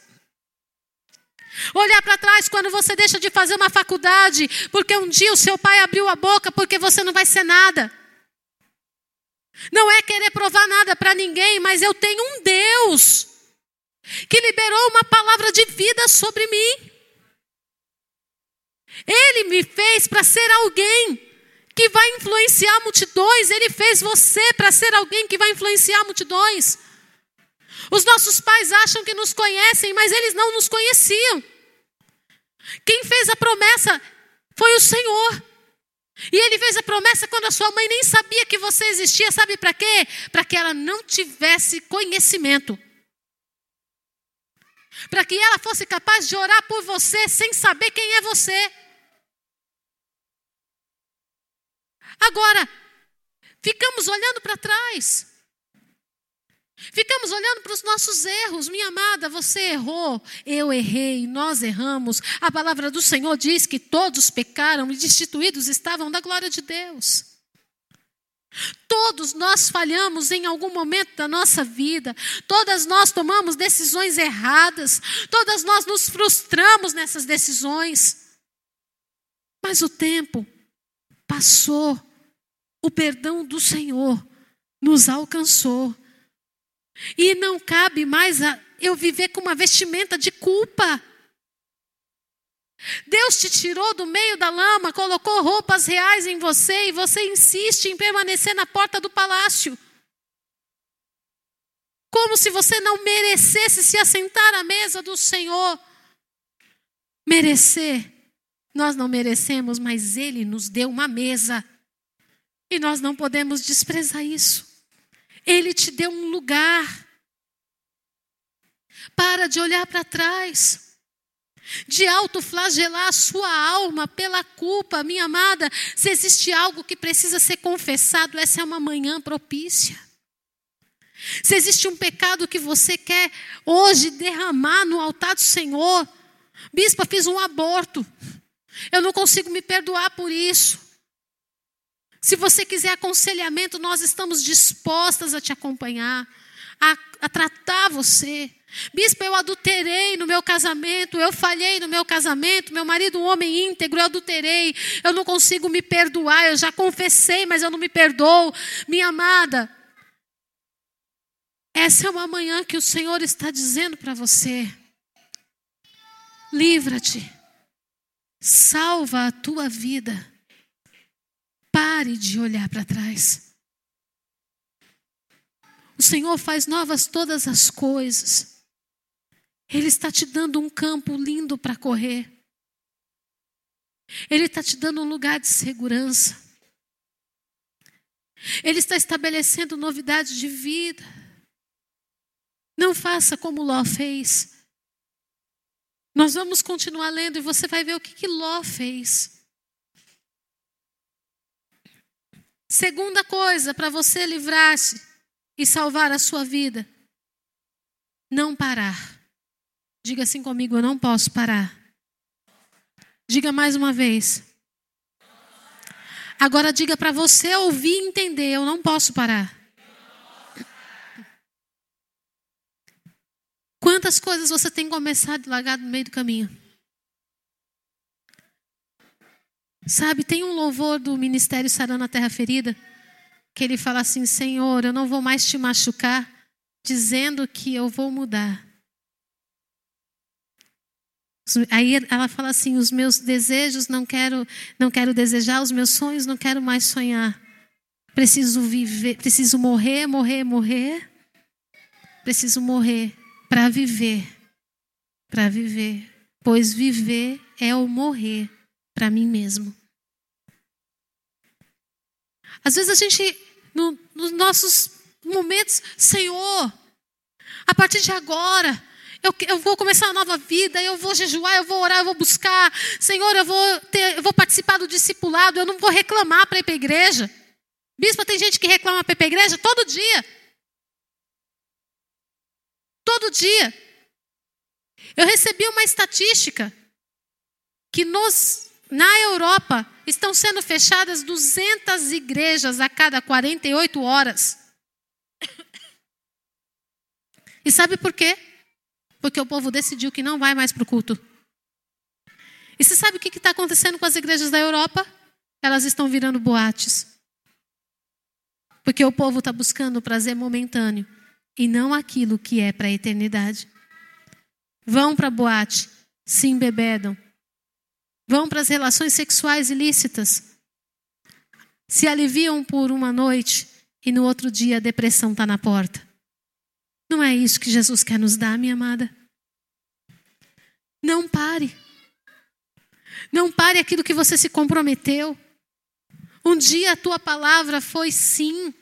Olhar para trás quando você deixa de fazer uma faculdade, porque um dia o seu pai abriu a boca porque você não vai ser nada. Não é querer provar nada para ninguém, mas eu tenho um Deus que liberou uma palavra de vida sobre mim. Ele me fez para ser alguém que vai influenciar multidões. Ele fez você para ser alguém que vai influenciar multidões. Os nossos pais acham que nos conhecem, mas eles não nos conheciam. Quem fez a promessa foi o Senhor. E ele fez a promessa quando a sua mãe nem sabia que você existia, sabe para quê? Para que ela não tivesse conhecimento. Para que ela fosse capaz de orar por você sem saber quem é você. Agora, ficamos olhando para trás. Ficamos olhando para os nossos erros. Minha amada, você errou, eu errei, nós erramos. A palavra do Senhor diz que todos pecaram e destituídos estavam da glória de Deus. Todos nós falhamos em algum momento da nossa vida, todas nós tomamos decisões erradas, todas nós nos frustramos nessas decisões. Mas o tempo passou, o perdão do Senhor nos alcançou. E não cabe mais eu viver com uma vestimenta de culpa. Deus te tirou do meio da lama, colocou roupas reais em você e você insiste em permanecer na porta do palácio. Como se você não merecesse se assentar à mesa do Senhor. Merecer, nós não merecemos, mas Ele nos deu uma mesa. E nós não podemos desprezar isso. Ele te deu um lugar. Para de olhar para trás. De autoflagelar a sua alma pela culpa, minha amada. Se existe algo que precisa ser confessado, essa é uma manhã propícia. Se existe um pecado que você quer hoje derramar no altar do Senhor, bispa, fiz um aborto. Eu não consigo me perdoar por isso. Se você quiser aconselhamento, nós estamos dispostas a te acompanhar, a, a tratar você. Bispo, eu adulterei no meu casamento, eu falhei no meu casamento, meu marido, um homem íntegro, eu adulterei, eu não consigo me perdoar, eu já confessei, mas eu não me perdoo. Minha amada, essa é uma manhã que o Senhor está dizendo para você: livra-te, salva a tua vida. Pare de olhar para trás. O Senhor faz novas todas as coisas. Ele está te dando um campo lindo para correr. Ele está te dando um lugar de segurança. Ele está estabelecendo novidade de vida. Não faça como Ló fez. Nós vamos continuar lendo e você vai ver o que, que Ló fez. Segunda coisa para você livrar-se e salvar a sua vida: não parar. Diga assim comigo: eu não posso parar. Diga mais uma vez. Agora diga para você ouvir e entender: eu não posso parar. Quantas coisas você tem começado e largado no meio do caminho? Sabe, tem um louvor do Ministério Sarana Terra Ferida, que ele fala assim: Senhor, eu não vou mais te machucar, dizendo que eu vou mudar. Aí ela fala assim: os meus desejos não quero, não quero desejar, os meus sonhos não quero mais sonhar. Preciso viver, preciso morrer, morrer, morrer. Preciso morrer para viver, para viver, pois viver é o morrer para mim mesmo. Às vezes a gente, no, nos nossos momentos, Senhor, a partir de agora, eu, eu, vou começar uma nova vida, eu vou jejuar, eu vou orar, eu vou buscar. Senhor, eu vou, ter, eu vou participar do discipulado, eu não vou reclamar para ir para a igreja. Bispo, tem gente que reclama para ir para a igreja todo dia. Todo dia. Eu recebi uma estatística que nos, na Europa estão sendo fechadas 200 igrejas a cada 48 horas. E sabe por quê? Porque o povo decidiu que não vai mais para o culto. E você sabe o que está acontecendo com as igrejas da Europa? Elas estão virando boates. Porque o povo está buscando o prazer momentâneo e não aquilo que é para a eternidade. Vão para boate, se embebedam. Vão para as relações sexuais ilícitas. Se aliviam por uma noite e no outro dia a depressão está na porta. Não é isso que Jesus quer nos dar, minha amada. Não pare. Não pare aquilo que você se comprometeu. Um dia a tua palavra foi sim.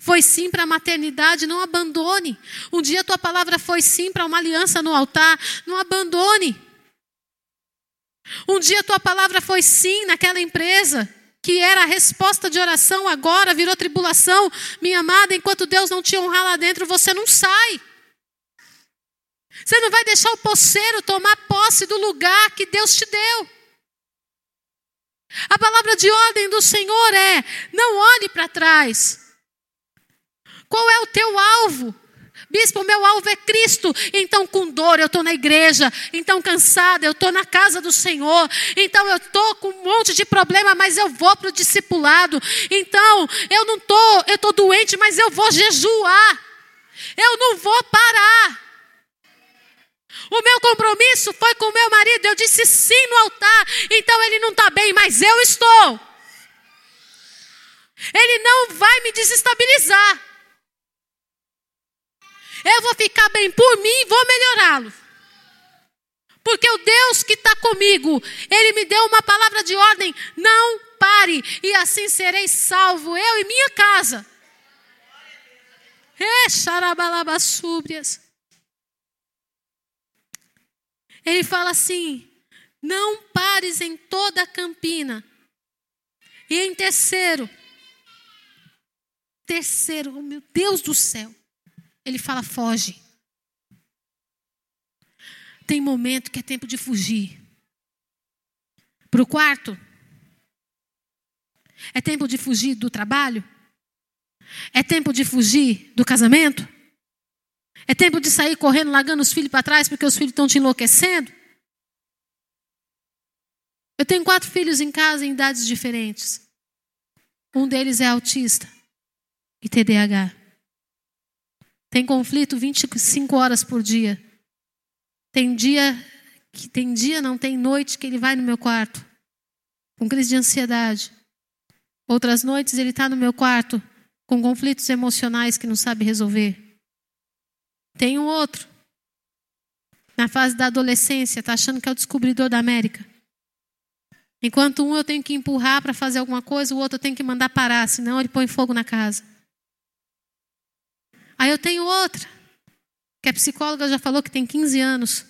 Foi sim para a maternidade, não abandone. Um dia a tua palavra foi sim para uma aliança no altar, não abandone. Um dia a tua palavra foi sim naquela empresa, que era a resposta de oração, agora virou tribulação. Minha amada, enquanto Deus não te honrar lá dentro, você não sai. Você não vai deixar o poceiro tomar posse do lugar que Deus te deu. A palavra de ordem do Senhor é: não olhe para trás. Qual é o teu alvo? Bispo, meu alvo é Cristo. Então, com dor, eu estou na igreja. Então, cansada, eu estou na casa do Senhor. Então, eu estou com um monte de problema, mas eu vou para o discipulado. Então, eu não estou, eu estou doente, mas eu vou jejuar. Eu não vou parar. O meu compromisso foi com o meu marido. Eu disse sim no altar. Então, ele não está bem, mas eu estou. Ele não vai me desestabilizar. Eu vou ficar bem por mim e vou melhorá-lo. Porque o Deus que está comigo, Ele me deu uma palavra de ordem: não pare, e assim serei salvo, eu e minha casa. súbrias. Ele fala assim: não pares em toda a campina. E em terceiro, terceiro, oh meu Deus do céu, ele fala: foge. Tem momento que é tempo de fugir. Para o quarto? É tempo de fugir do trabalho? É tempo de fugir do casamento? É tempo de sair correndo, largando os filhos para trás porque os filhos estão te enlouquecendo? Eu tenho quatro filhos em casa em idades diferentes. Um deles é autista e TDAH. Tem conflito 25 horas por dia. Tem dia que tem dia, não tem noite que ele vai no meu quarto com crise de ansiedade. Outras noites ele está no meu quarto com conflitos emocionais que não sabe resolver. Tem um outro na fase da adolescência, está achando que é o descobridor da América. Enquanto um eu tenho que empurrar para fazer alguma coisa, o outro eu tenho que mandar parar, senão ele põe fogo na casa. Aí eu tenho outra, que a psicóloga já falou que tem 15 anos.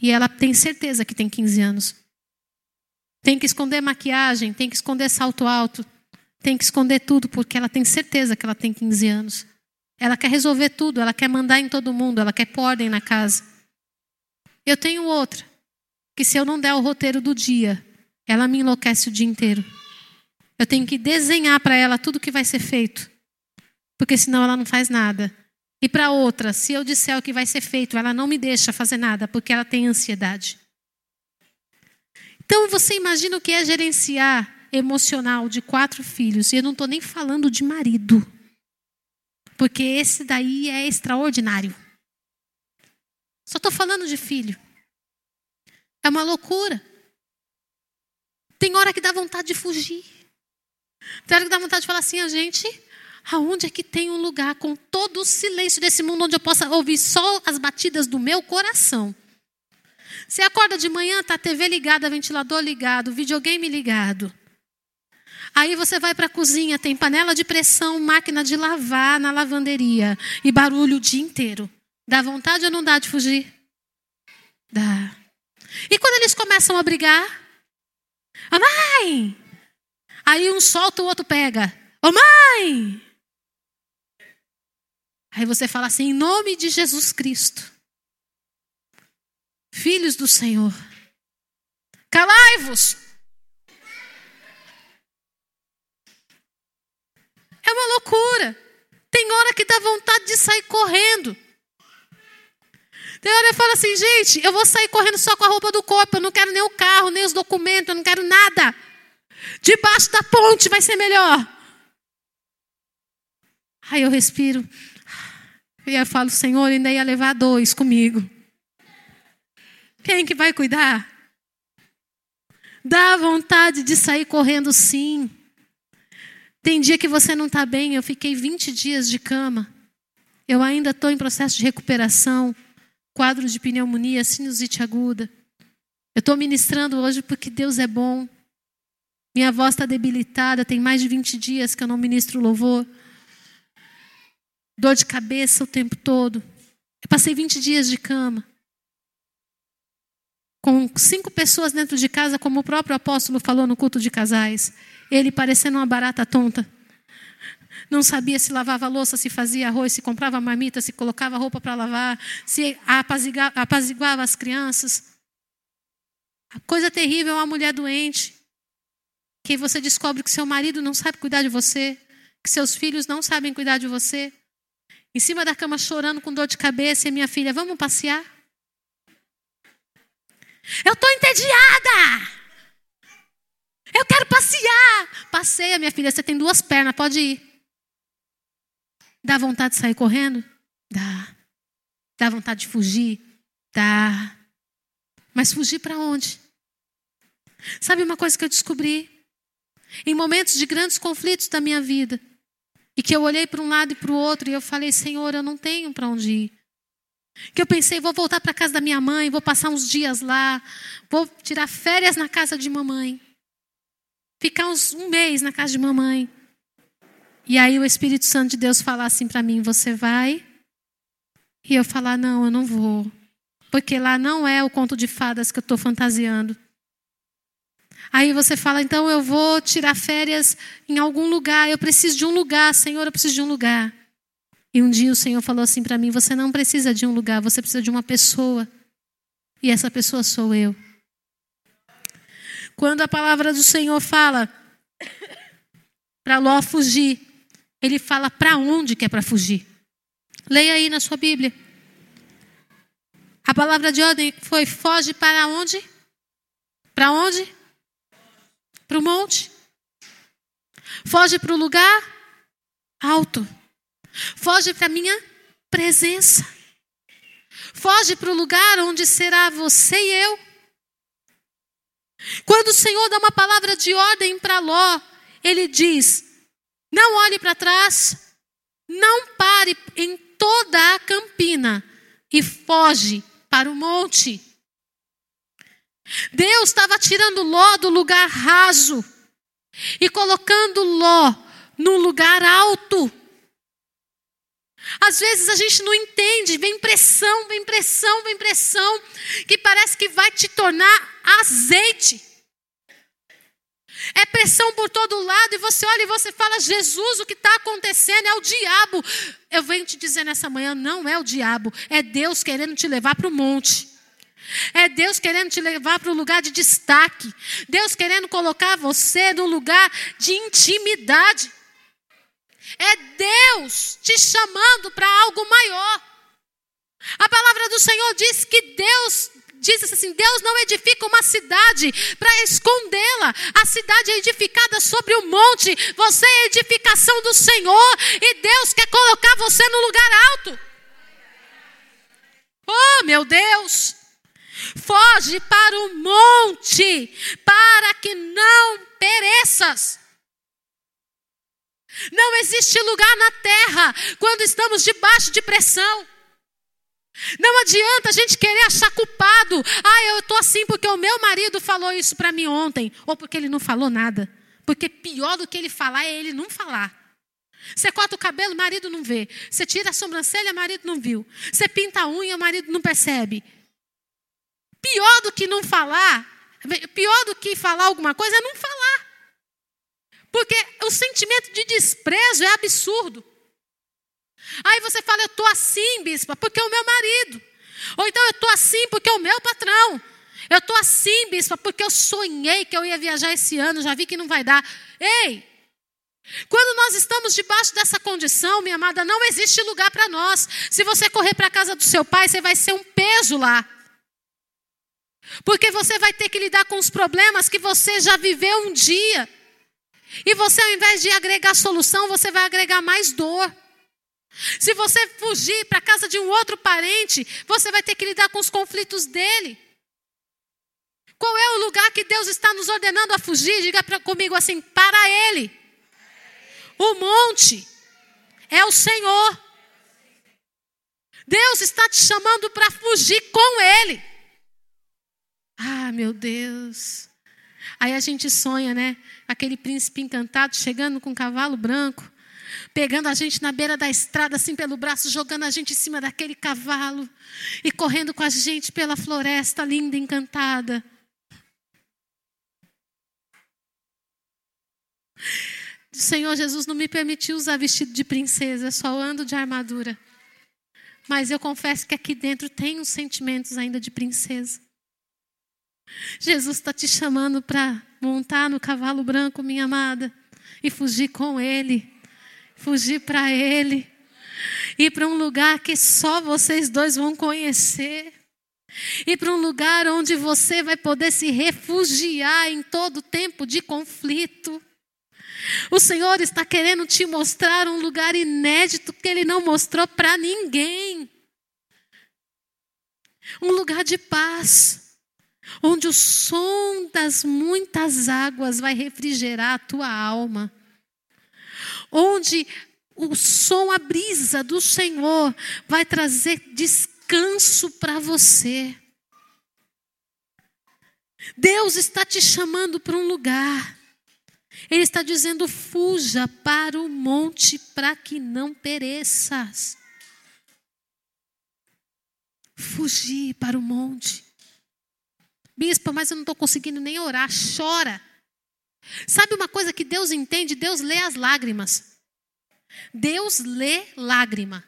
E ela tem certeza que tem 15 anos. Tem que esconder maquiagem, tem que esconder salto alto, tem que esconder tudo, porque ela tem certeza que ela tem 15 anos. Ela quer resolver tudo, ela quer mandar em todo mundo, ela quer pôr ordem na casa. Eu tenho outra, que se eu não der o roteiro do dia, ela me enlouquece o dia inteiro. Eu tenho que desenhar para ela tudo que vai ser feito porque senão ela não faz nada. E para outra, se eu disser o que vai ser feito, ela não me deixa fazer nada, porque ela tem ansiedade. Então você imagina o que é gerenciar emocional de quatro filhos, e eu não estou nem falando de marido, porque esse daí é extraordinário. Só estou falando de filho. É uma loucura. Tem hora que dá vontade de fugir. Tem hora que dá vontade de falar assim, a gente, Aonde é que tem um lugar com todo o silêncio desse mundo onde eu possa ouvir só as batidas do meu coração? Você acorda de manhã, tá a TV ligada, ventilador ligado, videogame ligado. Aí você vai para a cozinha, tem panela de pressão, máquina de lavar na lavanderia e barulho o dia inteiro. Dá vontade ou não dá de fugir? Dá. E quando eles começam a brigar? A mãe! Aí um solta, o outro pega. Ô mãe! Aí você fala assim, em nome de Jesus Cristo, filhos do Senhor, calai-vos. É uma loucura. Tem hora que dá vontade de sair correndo. Tem hora que fala assim, gente, eu vou sair correndo só com a roupa do corpo, eu não quero nem o carro, nem os documentos, eu não quero nada. Debaixo da ponte vai ser melhor. Aí eu respiro. E eu falo, Senhor, ainda ia levar dois comigo. Quem que vai cuidar? Dá vontade de sair correndo sim. Tem dia que você não está bem, eu fiquei 20 dias de cama. Eu ainda estou em processo de recuperação, quadro de pneumonia, sinusite aguda. Eu estou ministrando hoje porque Deus é bom. Minha voz está debilitada, tem mais de 20 dias que eu não ministro louvor. Dor de cabeça o tempo todo. Eu passei 20 dias de cama. Com cinco pessoas dentro de casa, como o próprio apóstolo falou no culto de casais. Ele parecendo uma barata tonta. Não sabia se lavava louça, se fazia arroz, se comprava marmita, se colocava roupa para lavar, se apaziguava, apaziguava as crianças. A coisa terrível é uma mulher doente, que você descobre que seu marido não sabe cuidar de você, que seus filhos não sabem cuidar de você. Em cima da cama chorando com dor de cabeça, e minha filha, vamos passear? Eu estou entediada! Eu quero passear. Passeia, minha filha, você tem duas pernas, pode ir. Dá vontade de sair correndo? Dá. Dá vontade de fugir? Dá. Mas fugir para onde? Sabe uma coisa que eu descobri? Em momentos de grandes conflitos da minha vida, e que eu olhei para um lado e para o outro e eu falei: Senhor, eu não tenho para onde ir. Que eu pensei: vou voltar para casa da minha mãe, vou passar uns dias lá, vou tirar férias na casa de mamãe ficar uns, um mês na casa de mamãe. E aí o Espírito Santo de Deus falar assim para mim: Você vai? E eu falar: Não, eu não vou. Porque lá não é o conto de fadas que eu estou fantasiando. Aí você fala: Então eu vou tirar férias em algum lugar. Eu preciso de um lugar, Senhor, eu preciso de um lugar. E um dia o Senhor falou assim para mim: Você não precisa de um lugar, você precisa de uma pessoa. E essa pessoa sou eu. Quando a palavra do Senhor fala para Ló fugir, ele fala para onde que é para fugir. Leia aí na sua Bíblia. A palavra de ordem foi: foge para onde? Para onde? Para o monte. Foge para o lugar alto. Foge para a minha presença. Foge para o lugar onde será você e eu. Quando o Senhor dá uma palavra de ordem para Ló, ele diz: não olhe para trás, não pare em toda a campina e foge para o monte. Deus estava tirando Ló do lugar raso e colocando Ló num lugar alto. Às vezes a gente não entende, vem pressão, vem pressão, vem pressão, que parece que vai te tornar azeite. É pressão por todo lado, e você olha e você fala: Jesus, o que está acontecendo é o diabo. Eu venho te dizer nessa manhã: não é o diabo, é Deus querendo te levar para o monte. É Deus querendo te levar para um lugar de destaque. Deus querendo colocar você num lugar de intimidade. É Deus te chamando para algo maior. A palavra do Senhor diz que Deus diz assim: Deus não edifica uma cidade para escondê-la. A cidade é edificada sobre o monte. Você é edificação do Senhor e Deus quer colocar você no lugar alto. Oh, meu Deus! Foge para o monte, para que não pereças. Não existe lugar na terra quando estamos debaixo de pressão. Não adianta a gente querer achar culpado. Ah, eu estou assim porque o meu marido falou isso para mim ontem. Ou porque ele não falou nada. Porque pior do que ele falar é ele não falar. Você corta o cabelo, o marido não vê. Você tira a sobrancelha, o marido não viu. Você pinta a unha, o marido não percebe. Pior do que não falar, pior do que falar alguma coisa é não falar. Porque o sentimento de desprezo é absurdo. Aí você fala, eu estou assim, bispa, porque é o meu marido. Ou então eu estou assim porque é o meu patrão. Eu estou assim, bispa, porque eu sonhei que eu ia viajar esse ano, já vi que não vai dar. Ei! Quando nós estamos debaixo dessa condição, minha amada, não existe lugar para nós. Se você correr para a casa do seu pai, você vai ser um peso lá. Porque você vai ter que lidar com os problemas que você já viveu um dia. E você, ao invés de agregar solução, você vai agregar mais dor. Se você fugir para a casa de um outro parente, você vai ter que lidar com os conflitos dele. Qual é o lugar que Deus está nos ordenando a fugir? Diga pra, comigo assim: para Ele. O monte é o Senhor. Deus está te chamando para fugir com Ele. Ah, meu Deus. Aí a gente sonha, né? Aquele príncipe encantado chegando com um cavalo branco, pegando a gente na beira da estrada, assim pelo braço, jogando a gente em cima daquele cavalo e correndo com a gente pela floresta linda, encantada. O Senhor Jesus não me permitiu usar vestido de princesa, só ando de armadura. Mas eu confesso que aqui dentro uns sentimentos ainda de princesa. Jesus está te chamando para montar no cavalo branco, minha amada, e fugir com Ele, fugir para Ele, ir para um lugar que só vocês dois vão conhecer, ir para um lugar onde você vai poder se refugiar em todo tempo de conflito. O Senhor está querendo te mostrar um lugar inédito que Ele não mostrou para ninguém. Um lugar de paz onde o som das muitas águas vai refrigerar a tua alma, onde o som, a brisa do Senhor vai trazer descanso para você. Deus está te chamando para um lugar. Ele está dizendo: fuja para o monte para que não pereças. Fugir para o monte. Bispa, mas eu não estou conseguindo nem orar. Chora. Sabe uma coisa que Deus entende? Deus lê as lágrimas. Deus lê lágrima.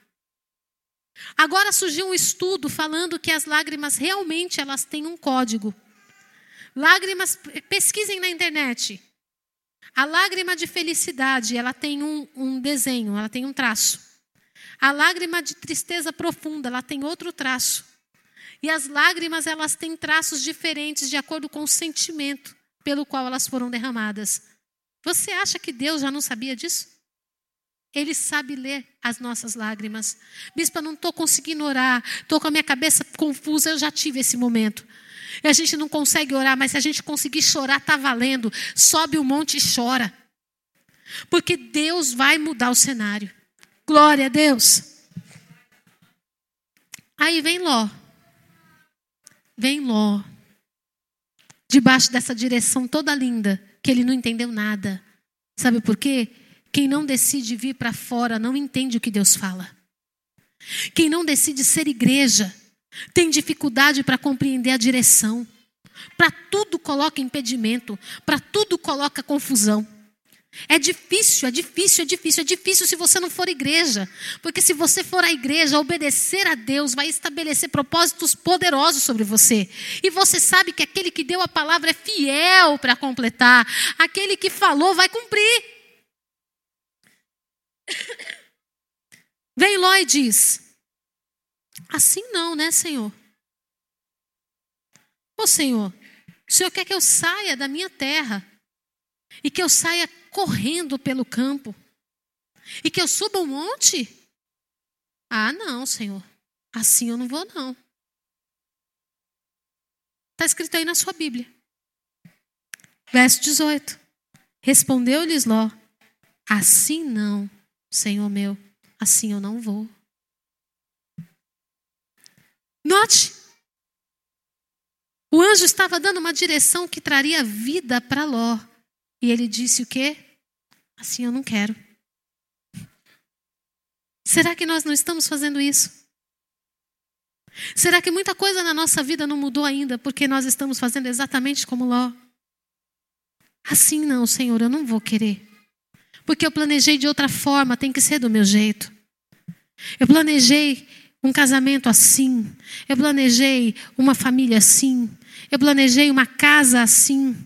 Agora surgiu um estudo falando que as lágrimas realmente elas têm um código. Lágrimas, pesquisem na internet. A lágrima de felicidade, ela tem um, um desenho, ela tem um traço. A lágrima de tristeza profunda, ela tem outro traço. E as lágrimas, elas têm traços diferentes de acordo com o sentimento pelo qual elas foram derramadas. Você acha que Deus já não sabia disso? Ele sabe ler as nossas lágrimas. Bispa, não estou conseguindo orar, estou com a minha cabeça confusa, eu já tive esse momento. E a gente não consegue orar, mas se a gente conseguir chorar, está valendo. Sobe o monte e chora. Porque Deus vai mudar o cenário. Glória a Deus. Aí vem Ló. Vem Ló. Debaixo dessa direção toda linda, que ele não entendeu nada. Sabe por quê? Quem não decide vir para fora não entende o que Deus fala. Quem não decide ser igreja tem dificuldade para compreender a direção. Para tudo coloca impedimento, para tudo coloca confusão. É difícil, é difícil, é difícil, é difícil se você não for igreja. Porque se você for à igreja, obedecer a Deus vai estabelecer propósitos poderosos sobre você. E você sabe que aquele que deu a palavra é fiel para completar. Aquele que falou vai cumprir. Vem Ló e diz: Assim não, né, Senhor? Ô Senhor, o Senhor quer que eu saia da minha terra e que eu saia correndo pelo campo e que eu suba um monte? Ah, não, Senhor. Assim eu não vou, não. Está escrito aí na sua Bíblia. Verso 18. Respondeu-lhes Ló: Assim não, Senhor meu, assim eu não vou. Note. O anjo estava dando uma direção que traria vida para Ló. E ele disse o quê? Assim eu não quero. Será que nós não estamos fazendo isso? Será que muita coisa na nossa vida não mudou ainda porque nós estamos fazendo exatamente como Ló? Assim não, Senhor, eu não vou querer. Porque eu planejei de outra forma, tem que ser do meu jeito. Eu planejei um casamento assim. Eu planejei uma família assim. Eu planejei uma casa assim.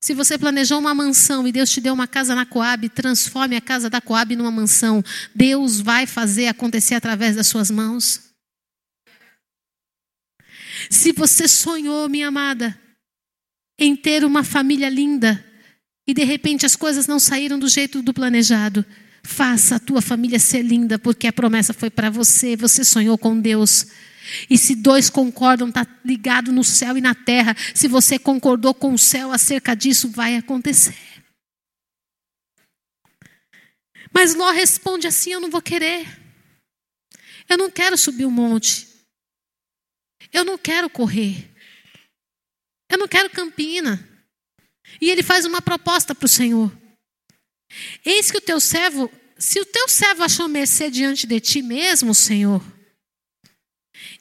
Se você planejou uma mansão e Deus te deu uma casa na Coab, transforme a casa da Coab numa mansão. Deus vai fazer acontecer através das suas mãos. Se você sonhou, minha amada, em ter uma família linda e de repente as coisas não saíram do jeito do planejado, faça a tua família ser linda, porque a promessa foi para você, você sonhou com Deus. E se dois concordam, está ligado no céu e na terra. Se você concordou com o céu acerca disso, vai acontecer. Mas Ló responde assim: Eu não vou querer. Eu não quero subir o um monte. Eu não quero correr. Eu não quero campina. E ele faz uma proposta para o Senhor. Eis que o teu servo, se o teu servo achou mercê diante de ti mesmo, Senhor,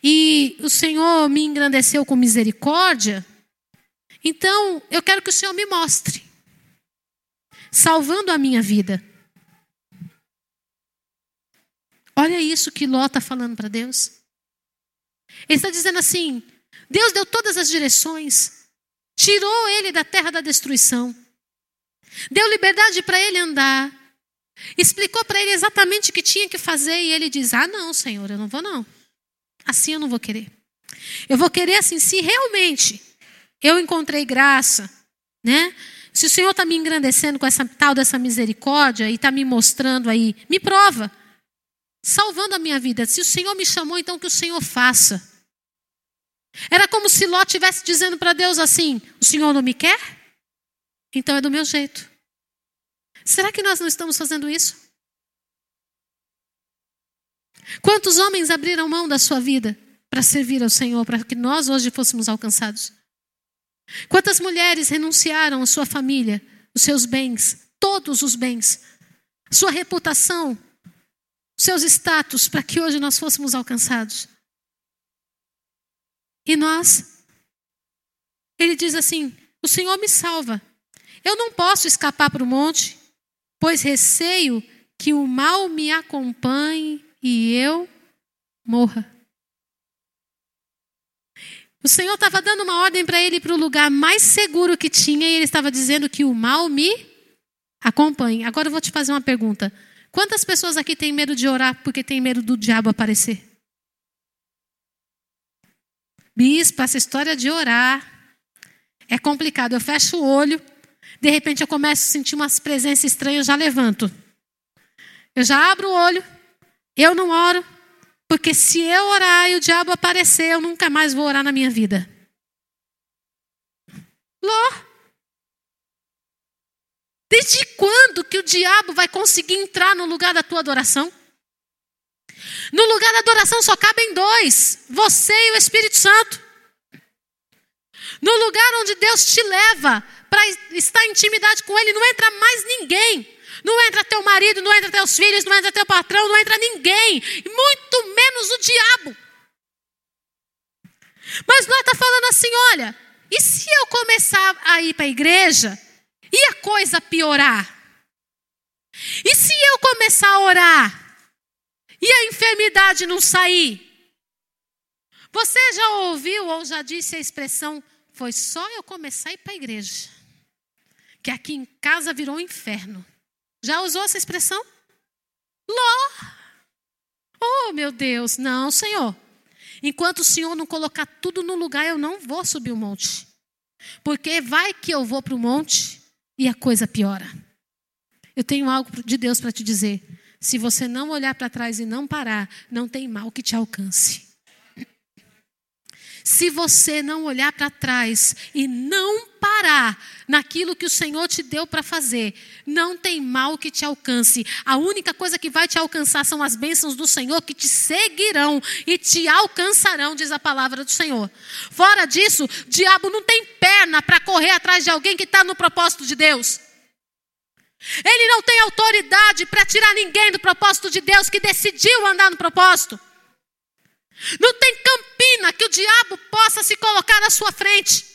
e o Senhor me engrandeceu com misericórdia, então eu quero que o Senhor me mostre, salvando a minha vida. Olha isso que Ló está falando para Deus. Ele está dizendo assim: Deus deu todas as direções, tirou ele da terra da destruição, deu liberdade para ele andar, explicou para ele exatamente o que tinha que fazer e ele diz: Ah, não, Senhor, eu não vou não. Assim eu não vou querer. Eu vou querer assim, se realmente eu encontrei graça, né? Se o Senhor está me engrandecendo com essa tal dessa misericórdia e está me mostrando aí, me prova, salvando a minha vida. Se o Senhor me chamou, então que o Senhor faça. Era como se Ló estivesse dizendo para Deus assim: O Senhor não me quer? Então é do meu jeito. Será que nós não estamos fazendo isso? Quantos homens abriram mão da sua vida para servir ao Senhor, para que nós hoje fôssemos alcançados? Quantas mulheres renunciaram à sua família, os seus bens, todos os bens, sua reputação, seus status, para que hoje nós fôssemos alcançados? E nós? Ele diz assim: O Senhor me salva. Eu não posso escapar para o monte, pois receio que o mal me acompanhe e eu morra. O Senhor estava dando uma ordem para ele para o lugar mais seguro que tinha e ele estava dizendo que o mal me acompanhe. Agora eu vou te fazer uma pergunta. Quantas pessoas aqui têm medo de orar porque tem medo do diabo aparecer? Bispo, essa história de orar é complicado. Eu fecho o olho, de repente eu começo a sentir umas presenças estranhas, eu já levanto. Eu já abro o olho, eu não oro, porque se eu orar e o diabo aparecer, eu nunca mais vou orar na minha vida. Ló. Desde quando que o diabo vai conseguir entrar no lugar da tua adoração? No lugar da adoração só cabem dois: você e o Espírito Santo. No lugar onde Deus te leva para estar em intimidade com Ele, não entra mais ninguém. Não entra teu marido, não entra teus filhos, não entra teu patrão, não entra ninguém, muito menos o diabo. Mas nós está falando assim: olha, e se eu começar a ir para a igreja e a coisa piorar? E se eu começar a orar e a enfermidade não sair? Você já ouviu ou já disse a expressão: foi só eu começar a ir para a igreja, que aqui em casa virou um inferno. Já usou essa expressão? Ló. Oh, meu Deus. Não, Senhor. Enquanto o Senhor não colocar tudo no lugar, eu não vou subir o monte. Porque vai que eu vou para o monte e a coisa piora. Eu tenho algo de Deus para te dizer. Se você não olhar para trás e não parar, não tem mal que te alcance. Se você não olhar para trás e não parar naquilo que o Senhor te deu para fazer, não tem mal que te alcance. A única coisa que vai te alcançar são as bênçãos do Senhor que te seguirão e te alcançarão, diz a palavra do Senhor. Fora disso, o diabo não tem perna para correr atrás de alguém que está no propósito de Deus. Ele não tem autoridade para tirar ninguém do propósito de Deus que decidiu andar no propósito. Não tem campina que o diabo possa se colocar na sua frente.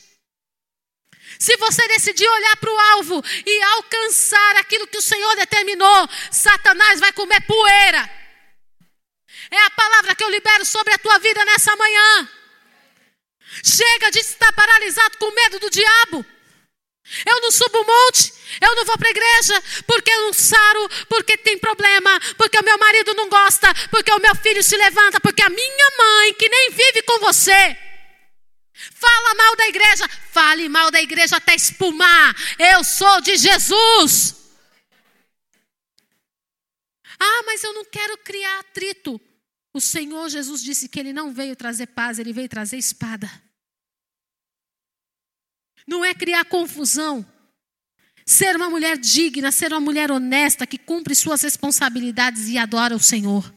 Se você decidir olhar para o alvo e alcançar aquilo que o Senhor determinou, Satanás vai comer poeira. É a palavra que eu libero sobre a tua vida nessa manhã. Chega de estar paralisado com medo do diabo. Eu não subo o monte, eu não vou para a igreja, porque eu não saro, porque tem problema, porque o meu marido não gosta, porque o meu filho se levanta, porque a minha mãe, que nem vive com você, fala mal da igreja, fale mal da igreja até espumar. Eu sou de Jesus. Ah, mas eu não quero criar atrito. O Senhor Jesus disse que ele não veio trazer paz, ele veio trazer espada. Não é criar confusão. Ser uma mulher digna, ser uma mulher honesta, que cumpre suas responsabilidades e adora o Senhor.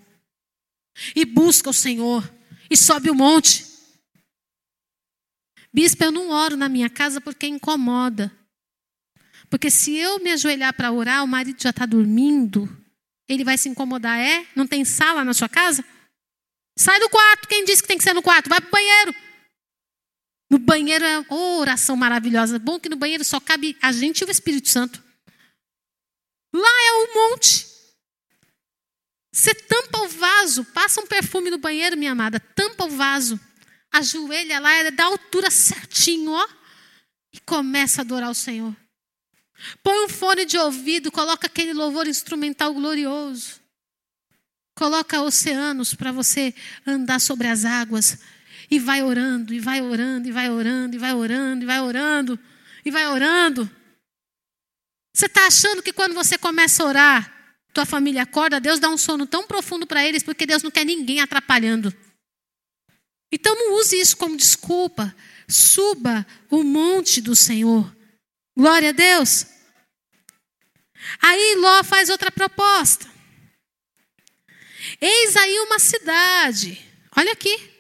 E busca o Senhor. E sobe o monte. Bispo, eu não oro na minha casa porque incomoda. Porque se eu me ajoelhar para orar, o marido já está dormindo. Ele vai se incomodar, é? Não tem sala na sua casa? Sai do quarto. Quem disse que tem que ser no quarto? Vai para o banheiro. No banheiro é uma oração maravilhosa. Bom que no banheiro só cabe a gente e o Espírito Santo. Lá é o monte. Você tampa o vaso, passa um perfume no banheiro, minha amada, tampa o vaso, ajoelha lá, é da altura certinho, ó, e começa a adorar o Senhor. Põe um fone de ouvido, coloca aquele louvor instrumental glorioso. Coloca oceanos para você andar sobre as águas. E vai orando, e vai orando, e vai orando, e vai orando, e vai orando, e vai orando. Você está achando que quando você começa a orar, tua família acorda, Deus dá um sono tão profundo para eles, porque Deus não quer ninguém atrapalhando. Então não use isso como desculpa. Suba o monte do Senhor. Glória a Deus. Aí Ló faz outra proposta. Eis aí uma cidade. Olha aqui.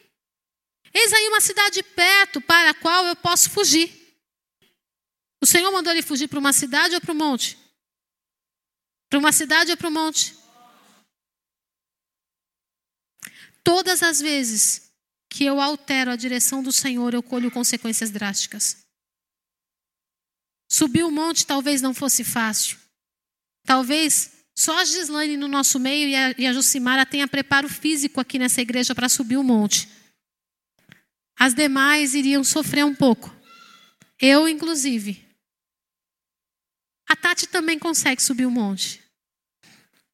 Eis aí uma cidade perto para a qual eu posso fugir. O Senhor mandou ele fugir para uma cidade ou para o monte? Para uma cidade ou para o monte? Todas as vezes que eu altero a direção do Senhor, eu colho consequências drásticas. Subir o monte talvez não fosse fácil. Talvez só a Gislaine no nosso meio e a, e a Jucimara tenha preparo físico aqui nessa igreja para subir o monte. As demais iriam sofrer um pouco. Eu, inclusive. A Tati também consegue subir um monte.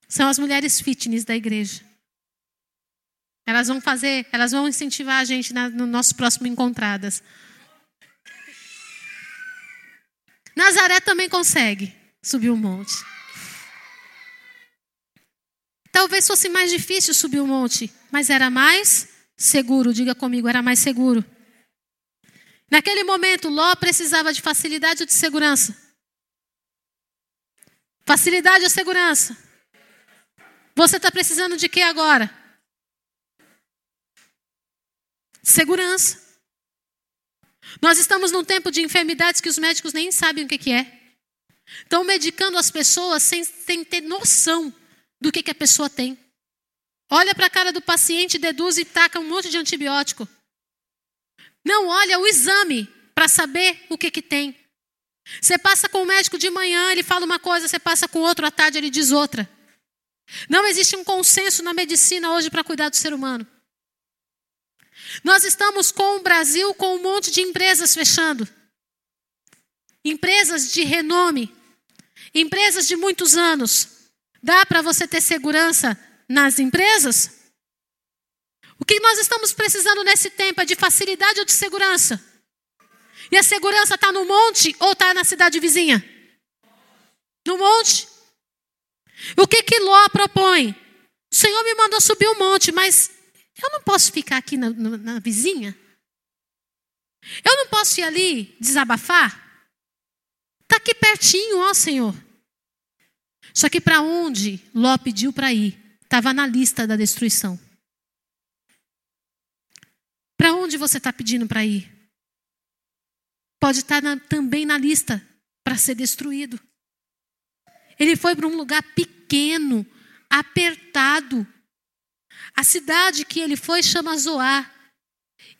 São as mulheres fitness da igreja. Elas vão fazer, elas vão incentivar a gente na, no nosso próximo encontradas. Nazaré também consegue subir um monte. Talvez fosse mais difícil subir um monte, mas era mais seguro. Diga comigo, era mais seguro. Naquele momento, Ló precisava de facilidade ou de segurança? Facilidade ou segurança? Você está precisando de quê agora? Segurança. Nós estamos num tempo de enfermidades que os médicos nem sabem o que, que é. Estão medicando as pessoas sem, sem ter noção do que, que a pessoa tem. Olha para a cara do paciente, deduz e taca um monte de antibiótico. Não olha o exame para saber o que, que tem. Você passa com o médico de manhã, ele fala uma coisa, você passa com outro à tarde, ele diz outra. Não existe um consenso na medicina hoje para cuidar do ser humano. Nós estamos com o Brasil com um monte de empresas fechando. Empresas de renome, empresas de muitos anos. Dá para você ter segurança nas empresas? O que nós estamos precisando nesse tempo é de facilidade ou de segurança? E a segurança está no monte ou está na cidade vizinha? No monte. O que que Ló propõe? O Senhor me mandou subir o monte, mas eu não posso ficar aqui na, na, na vizinha? Eu não posso ir ali desabafar? Está aqui pertinho, ó Senhor. Só que para onde Ló pediu para ir, estava na lista da destruição. Para onde você está pedindo para ir? Pode estar tá também na lista para ser destruído. Ele foi para um lugar pequeno, apertado. A cidade que ele foi chama Zoar.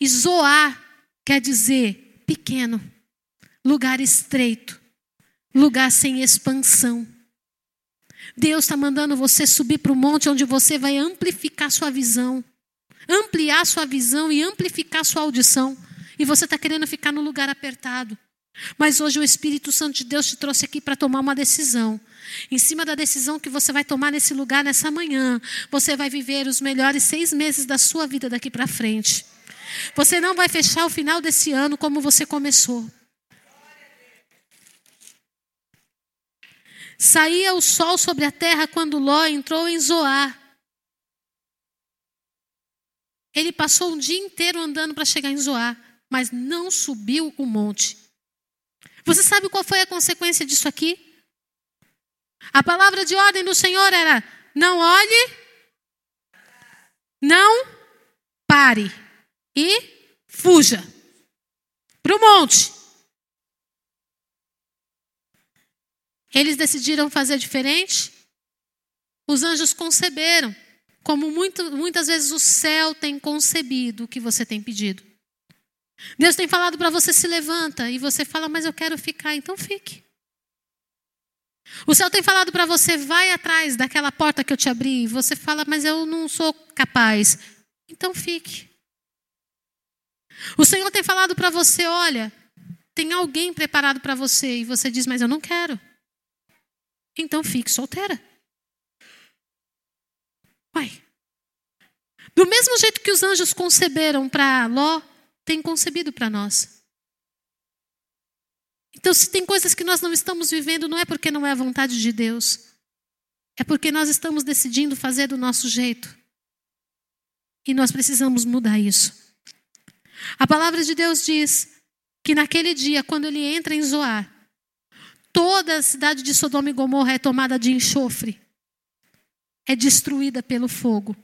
E Zoar quer dizer pequeno, lugar estreito, lugar sem expansão. Deus está mandando você subir para o monte onde você vai amplificar sua visão, ampliar sua visão e amplificar sua audição. E você está querendo ficar no lugar apertado. Mas hoje o Espírito Santo de Deus te trouxe aqui para tomar uma decisão. Em cima da decisão que você vai tomar nesse lugar nessa manhã, você vai viver os melhores seis meses da sua vida daqui para frente. Você não vai fechar o final desse ano como você começou. Saía o sol sobre a terra quando Ló entrou em Zoar. Ele passou um dia inteiro andando para chegar em Zoar, mas não subiu o monte. Você sabe qual foi a consequência disso aqui? A palavra de ordem do Senhor era: não olhe, não pare e fuja para o monte. Eles decidiram fazer diferente. Os anjos conceberam, como muito, muitas vezes o céu tem concebido o que você tem pedido. Deus tem falado para você se levanta e você fala, mas eu quero ficar, então fique. O céu tem falado para você, vai atrás daquela porta que eu te abri, e você fala, mas eu não sou capaz, então fique. O Senhor tem falado para você, olha, tem alguém preparado para você, e você diz, mas eu não quero. Então fique solteira. Vai. Do mesmo jeito que os anjos conceberam para Ló, tem concebido para nós. Então, se tem coisas que nós não estamos vivendo, não é porque não é a vontade de Deus, é porque nós estamos decidindo fazer do nosso jeito. E nós precisamos mudar isso. A palavra de Deus diz que naquele dia, quando ele entra em Zoar, toda a cidade de Sodoma e Gomorra é tomada de enxofre, é destruída pelo fogo.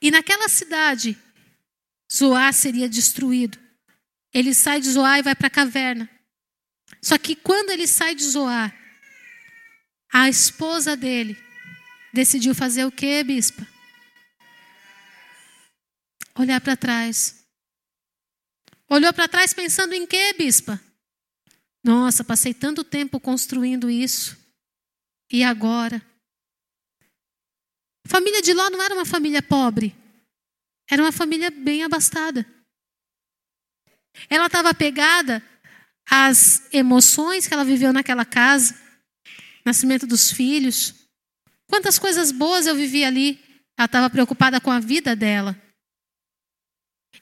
E naquela cidade, Zoar seria destruído. Ele sai de Zoar e vai para a caverna. Só que quando ele sai de Zoar, a esposa dele decidiu fazer o que, bispa? Olhar para trás. Olhou para trás pensando em quê, bispa? Nossa, passei tanto tempo construindo isso. E agora? A família de Ló não era uma família pobre. Era uma família bem abastada. Ela estava pegada às emoções que ela viveu naquela casa, nascimento dos filhos. Quantas coisas boas eu vivi ali. Ela estava preocupada com a vida dela.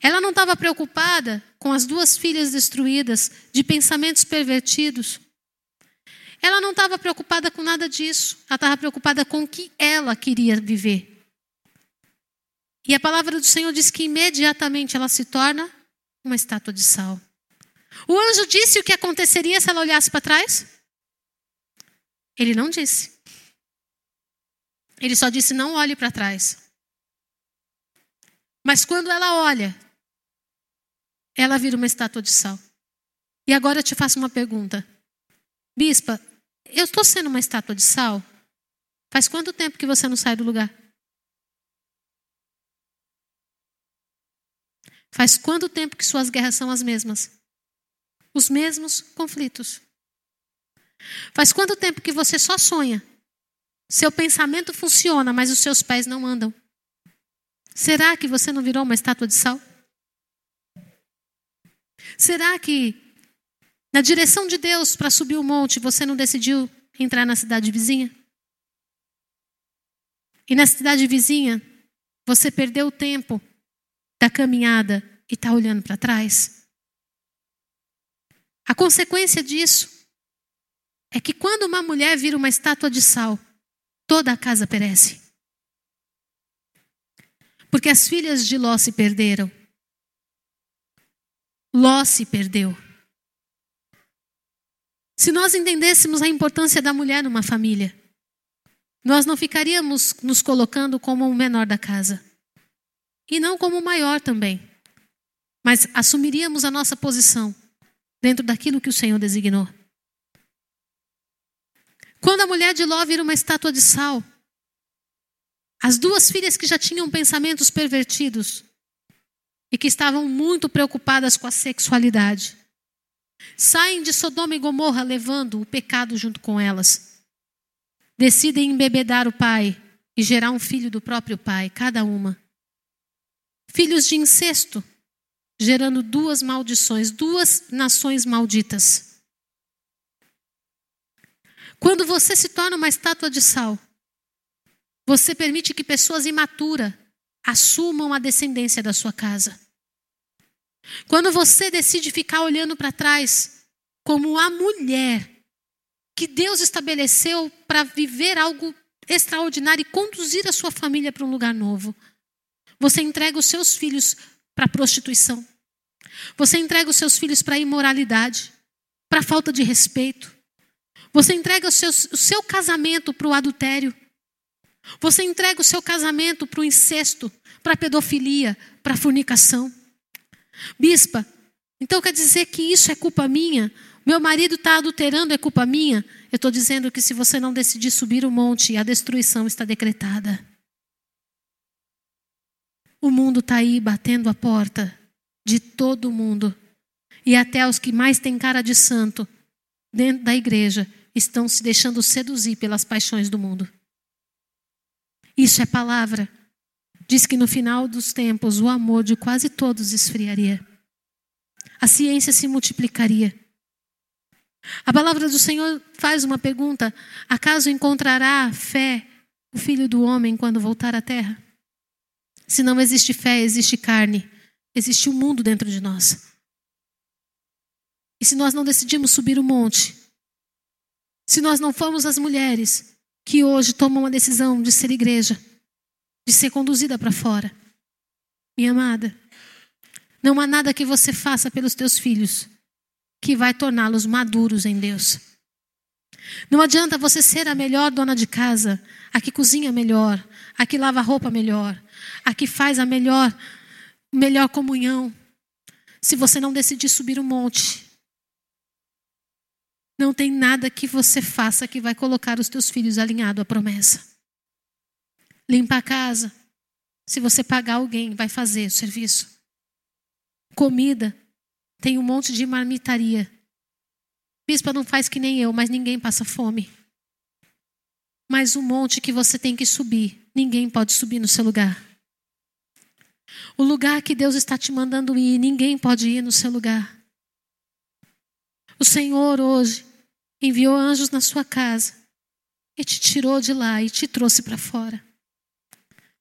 Ela não estava preocupada com as duas filhas destruídas, de pensamentos pervertidos. Ela não estava preocupada com nada disso. Ela estava preocupada com o que ela queria viver. E a palavra do Senhor diz que imediatamente ela se torna uma estátua de sal. O anjo disse o que aconteceria se ela olhasse para trás? Ele não disse. Ele só disse: não olhe para trás. Mas quando ela olha, ela vira uma estátua de sal. E agora eu te faço uma pergunta. Bispa, eu estou sendo uma estátua de sal? Faz quanto tempo que você não sai do lugar? Faz quanto tempo que suas guerras são as mesmas? Os mesmos conflitos. Faz quanto tempo que você só sonha? Seu pensamento funciona, mas os seus pés não andam. Será que você não virou uma estátua de sal? Será que na direção de Deus para subir o monte você não decidiu entrar na cidade vizinha? E na cidade vizinha você perdeu o tempo da caminhada e está olhando para trás? A consequência disso é que quando uma mulher vira uma estátua de sal, toda a casa perece. Porque as filhas de Ló se perderam. Ló se perdeu. Se nós entendêssemos a importância da mulher numa família, nós não ficaríamos nos colocando como o menor da casa. E não como o maior também. Mas assumiríamos a nossa posição dentro daquilo que o Senhor designou. Quando a mulher de Ló vira uma estátua de sal, as duas filhas que já tinham pensamentos pervertidos e que estavam muito preocupadas com a sexualidade, saem de Sodoma e Gomorra levando o pecado junto com elas. Decidem embebedar o pai e gerar um filho do próprio pai, cada uma. Filhos de incesto, gerando duas maldições, duas nações malditas. Quando você se torna uma estátua de sal, você permite que pessoas imaturas assumam a descendência da sua casa. Quando você decide ficar olhando para trás como a mulher que Deus estabeleceu para viver algo extraordinário e conduzir a sua família para um lugar novo, você entrega os seus filhos para a prostituição. Você entrega os seus filhos para a imoralidade, para falta de respeito. Você entrega o seu, o seu casamento para o adultério. Você entrega o seu casamento para o incesto, para a pedofilia, para a fornicação. Bispa, então quer dizer que isso é culpa minha? Meu marido está adulterando, é culpa minha? Eu estou dizendo que se você não decidir subir o monte, a destruição está decretada. O mundo está aí batendo a porta de todo mundo. E até os que mais têm cara de santo dentro da igreja estão se deixando seduzir pelas paixões do mundo. Isso é palavra. Diz que no final dos tempos o amor de quase todos esfriaria. A ciência se multiplicaria. A palavra do Senhor faz uma pergunta: acaso encontrará fé o filho do homem quando voltar à terra? Se não existe fé, existe carne, existe o um mundo dentro de nós. E se nós não decidimos subir o monte, se nós não formos as mulheres que hoje tomam a decisão de ser igreja, de ser conduzida para fora, minha amada, não há nada que você faça pelos teus filhos que vai torná-los maduros em Deus. Não adianta você ser a melhor dona de casa, a que cozinha melhor, a que lava roupa melhor, a que faz a melhor, melhor comunhão, se você não decidir subir o um monte não tem nada que você faça que vai colocar os teus filhos alinhados à promessa. Limpa a casa. Se você pagar alguém, vai fazer o serviço. Comida. Tem um monte de marmitaria. Bispa não faz que nem eu, mas ninguém passa fome. Mas o monte que você tem que subir, ninguém pode subir no seu lugar. O lugar que Deus está te mandando ir, ninguém pode ir no seu lugar. O Senhor hoje enviou anjos na sua casa e te tirou de lá e te trouxe para fora.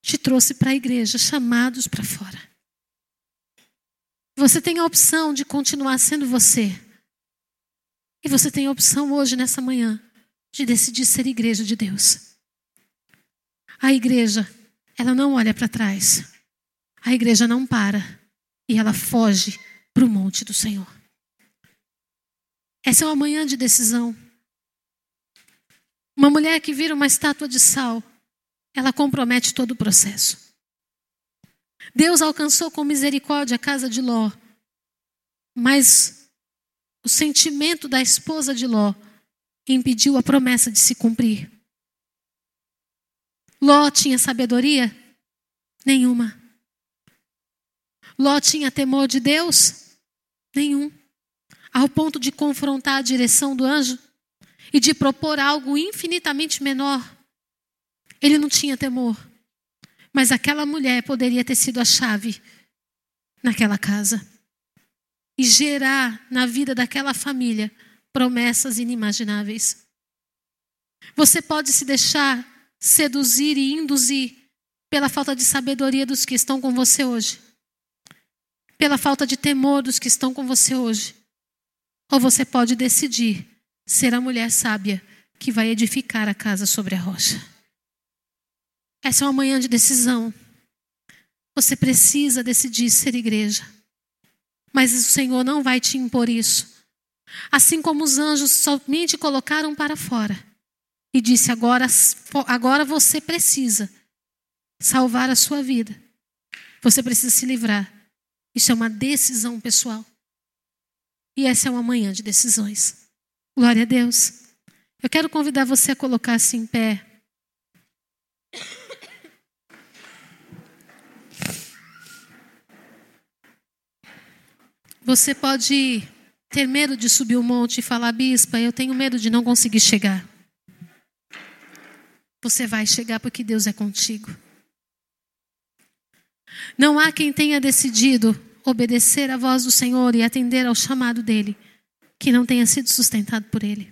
Te trouxe para a igreja, chamados para fora. Você tem a opção de continuar sendo você. E você tem a opção hoje, nessa manhã, de decidir ser igreja de Deus. A igreja, ela não olha para trás. A igreja não para. E ela foge para o monte do Senhor. Essa é uma manhã de decisão. Uma mulher que vira uma estátua de sal, ela compromete todo o processo. Deus alcançou com misericórdia a casa de Ló, mas o sentimento da esposa de Ló impediu a promessa de se cumprir. Ló tinha sabedoria? Nenhuma. Ló tinha temor de Deus? Nenhum ao ponto de confrontar a direção do anjo e de propor algo infinitamente menor. Ele não tinha temor. Mas aquela mulher poderia ter sido a chave naquela casa e gerar na vida daquela família promessas inimagináveis. Você pode se deixar seduzir e induzir pela falta de sabedoria dos que estão com você hoje, pela falta de temor dos que estão com você hoje. Ou você pode decidir ser a mulher sábia que vai edificar a casa sobre a rocha. Essa é uma manhã de decisão. Você precisa decidir ser igreja. Mas o Senhor não vai te impor isso. Assim como os anjos somente colocaram para fora e disse: agora, agora você precisa salvar a sua vida. Você precisa se livrar. Isso é uma decisão pessoal. E essa é uma manhã de decisões. Glória a Deus. Eu quero convidar você a colocar-se em pé. Você pode ter medo de subir o monte e falar, bispa, eu tenho medo de não conseguir chegar. Você vai chegar porque Deus é contigo. Não há quem tenha decidido obedecer à voz do Senhor e atender ao chamado dele que não tenha sido sustentado por ele.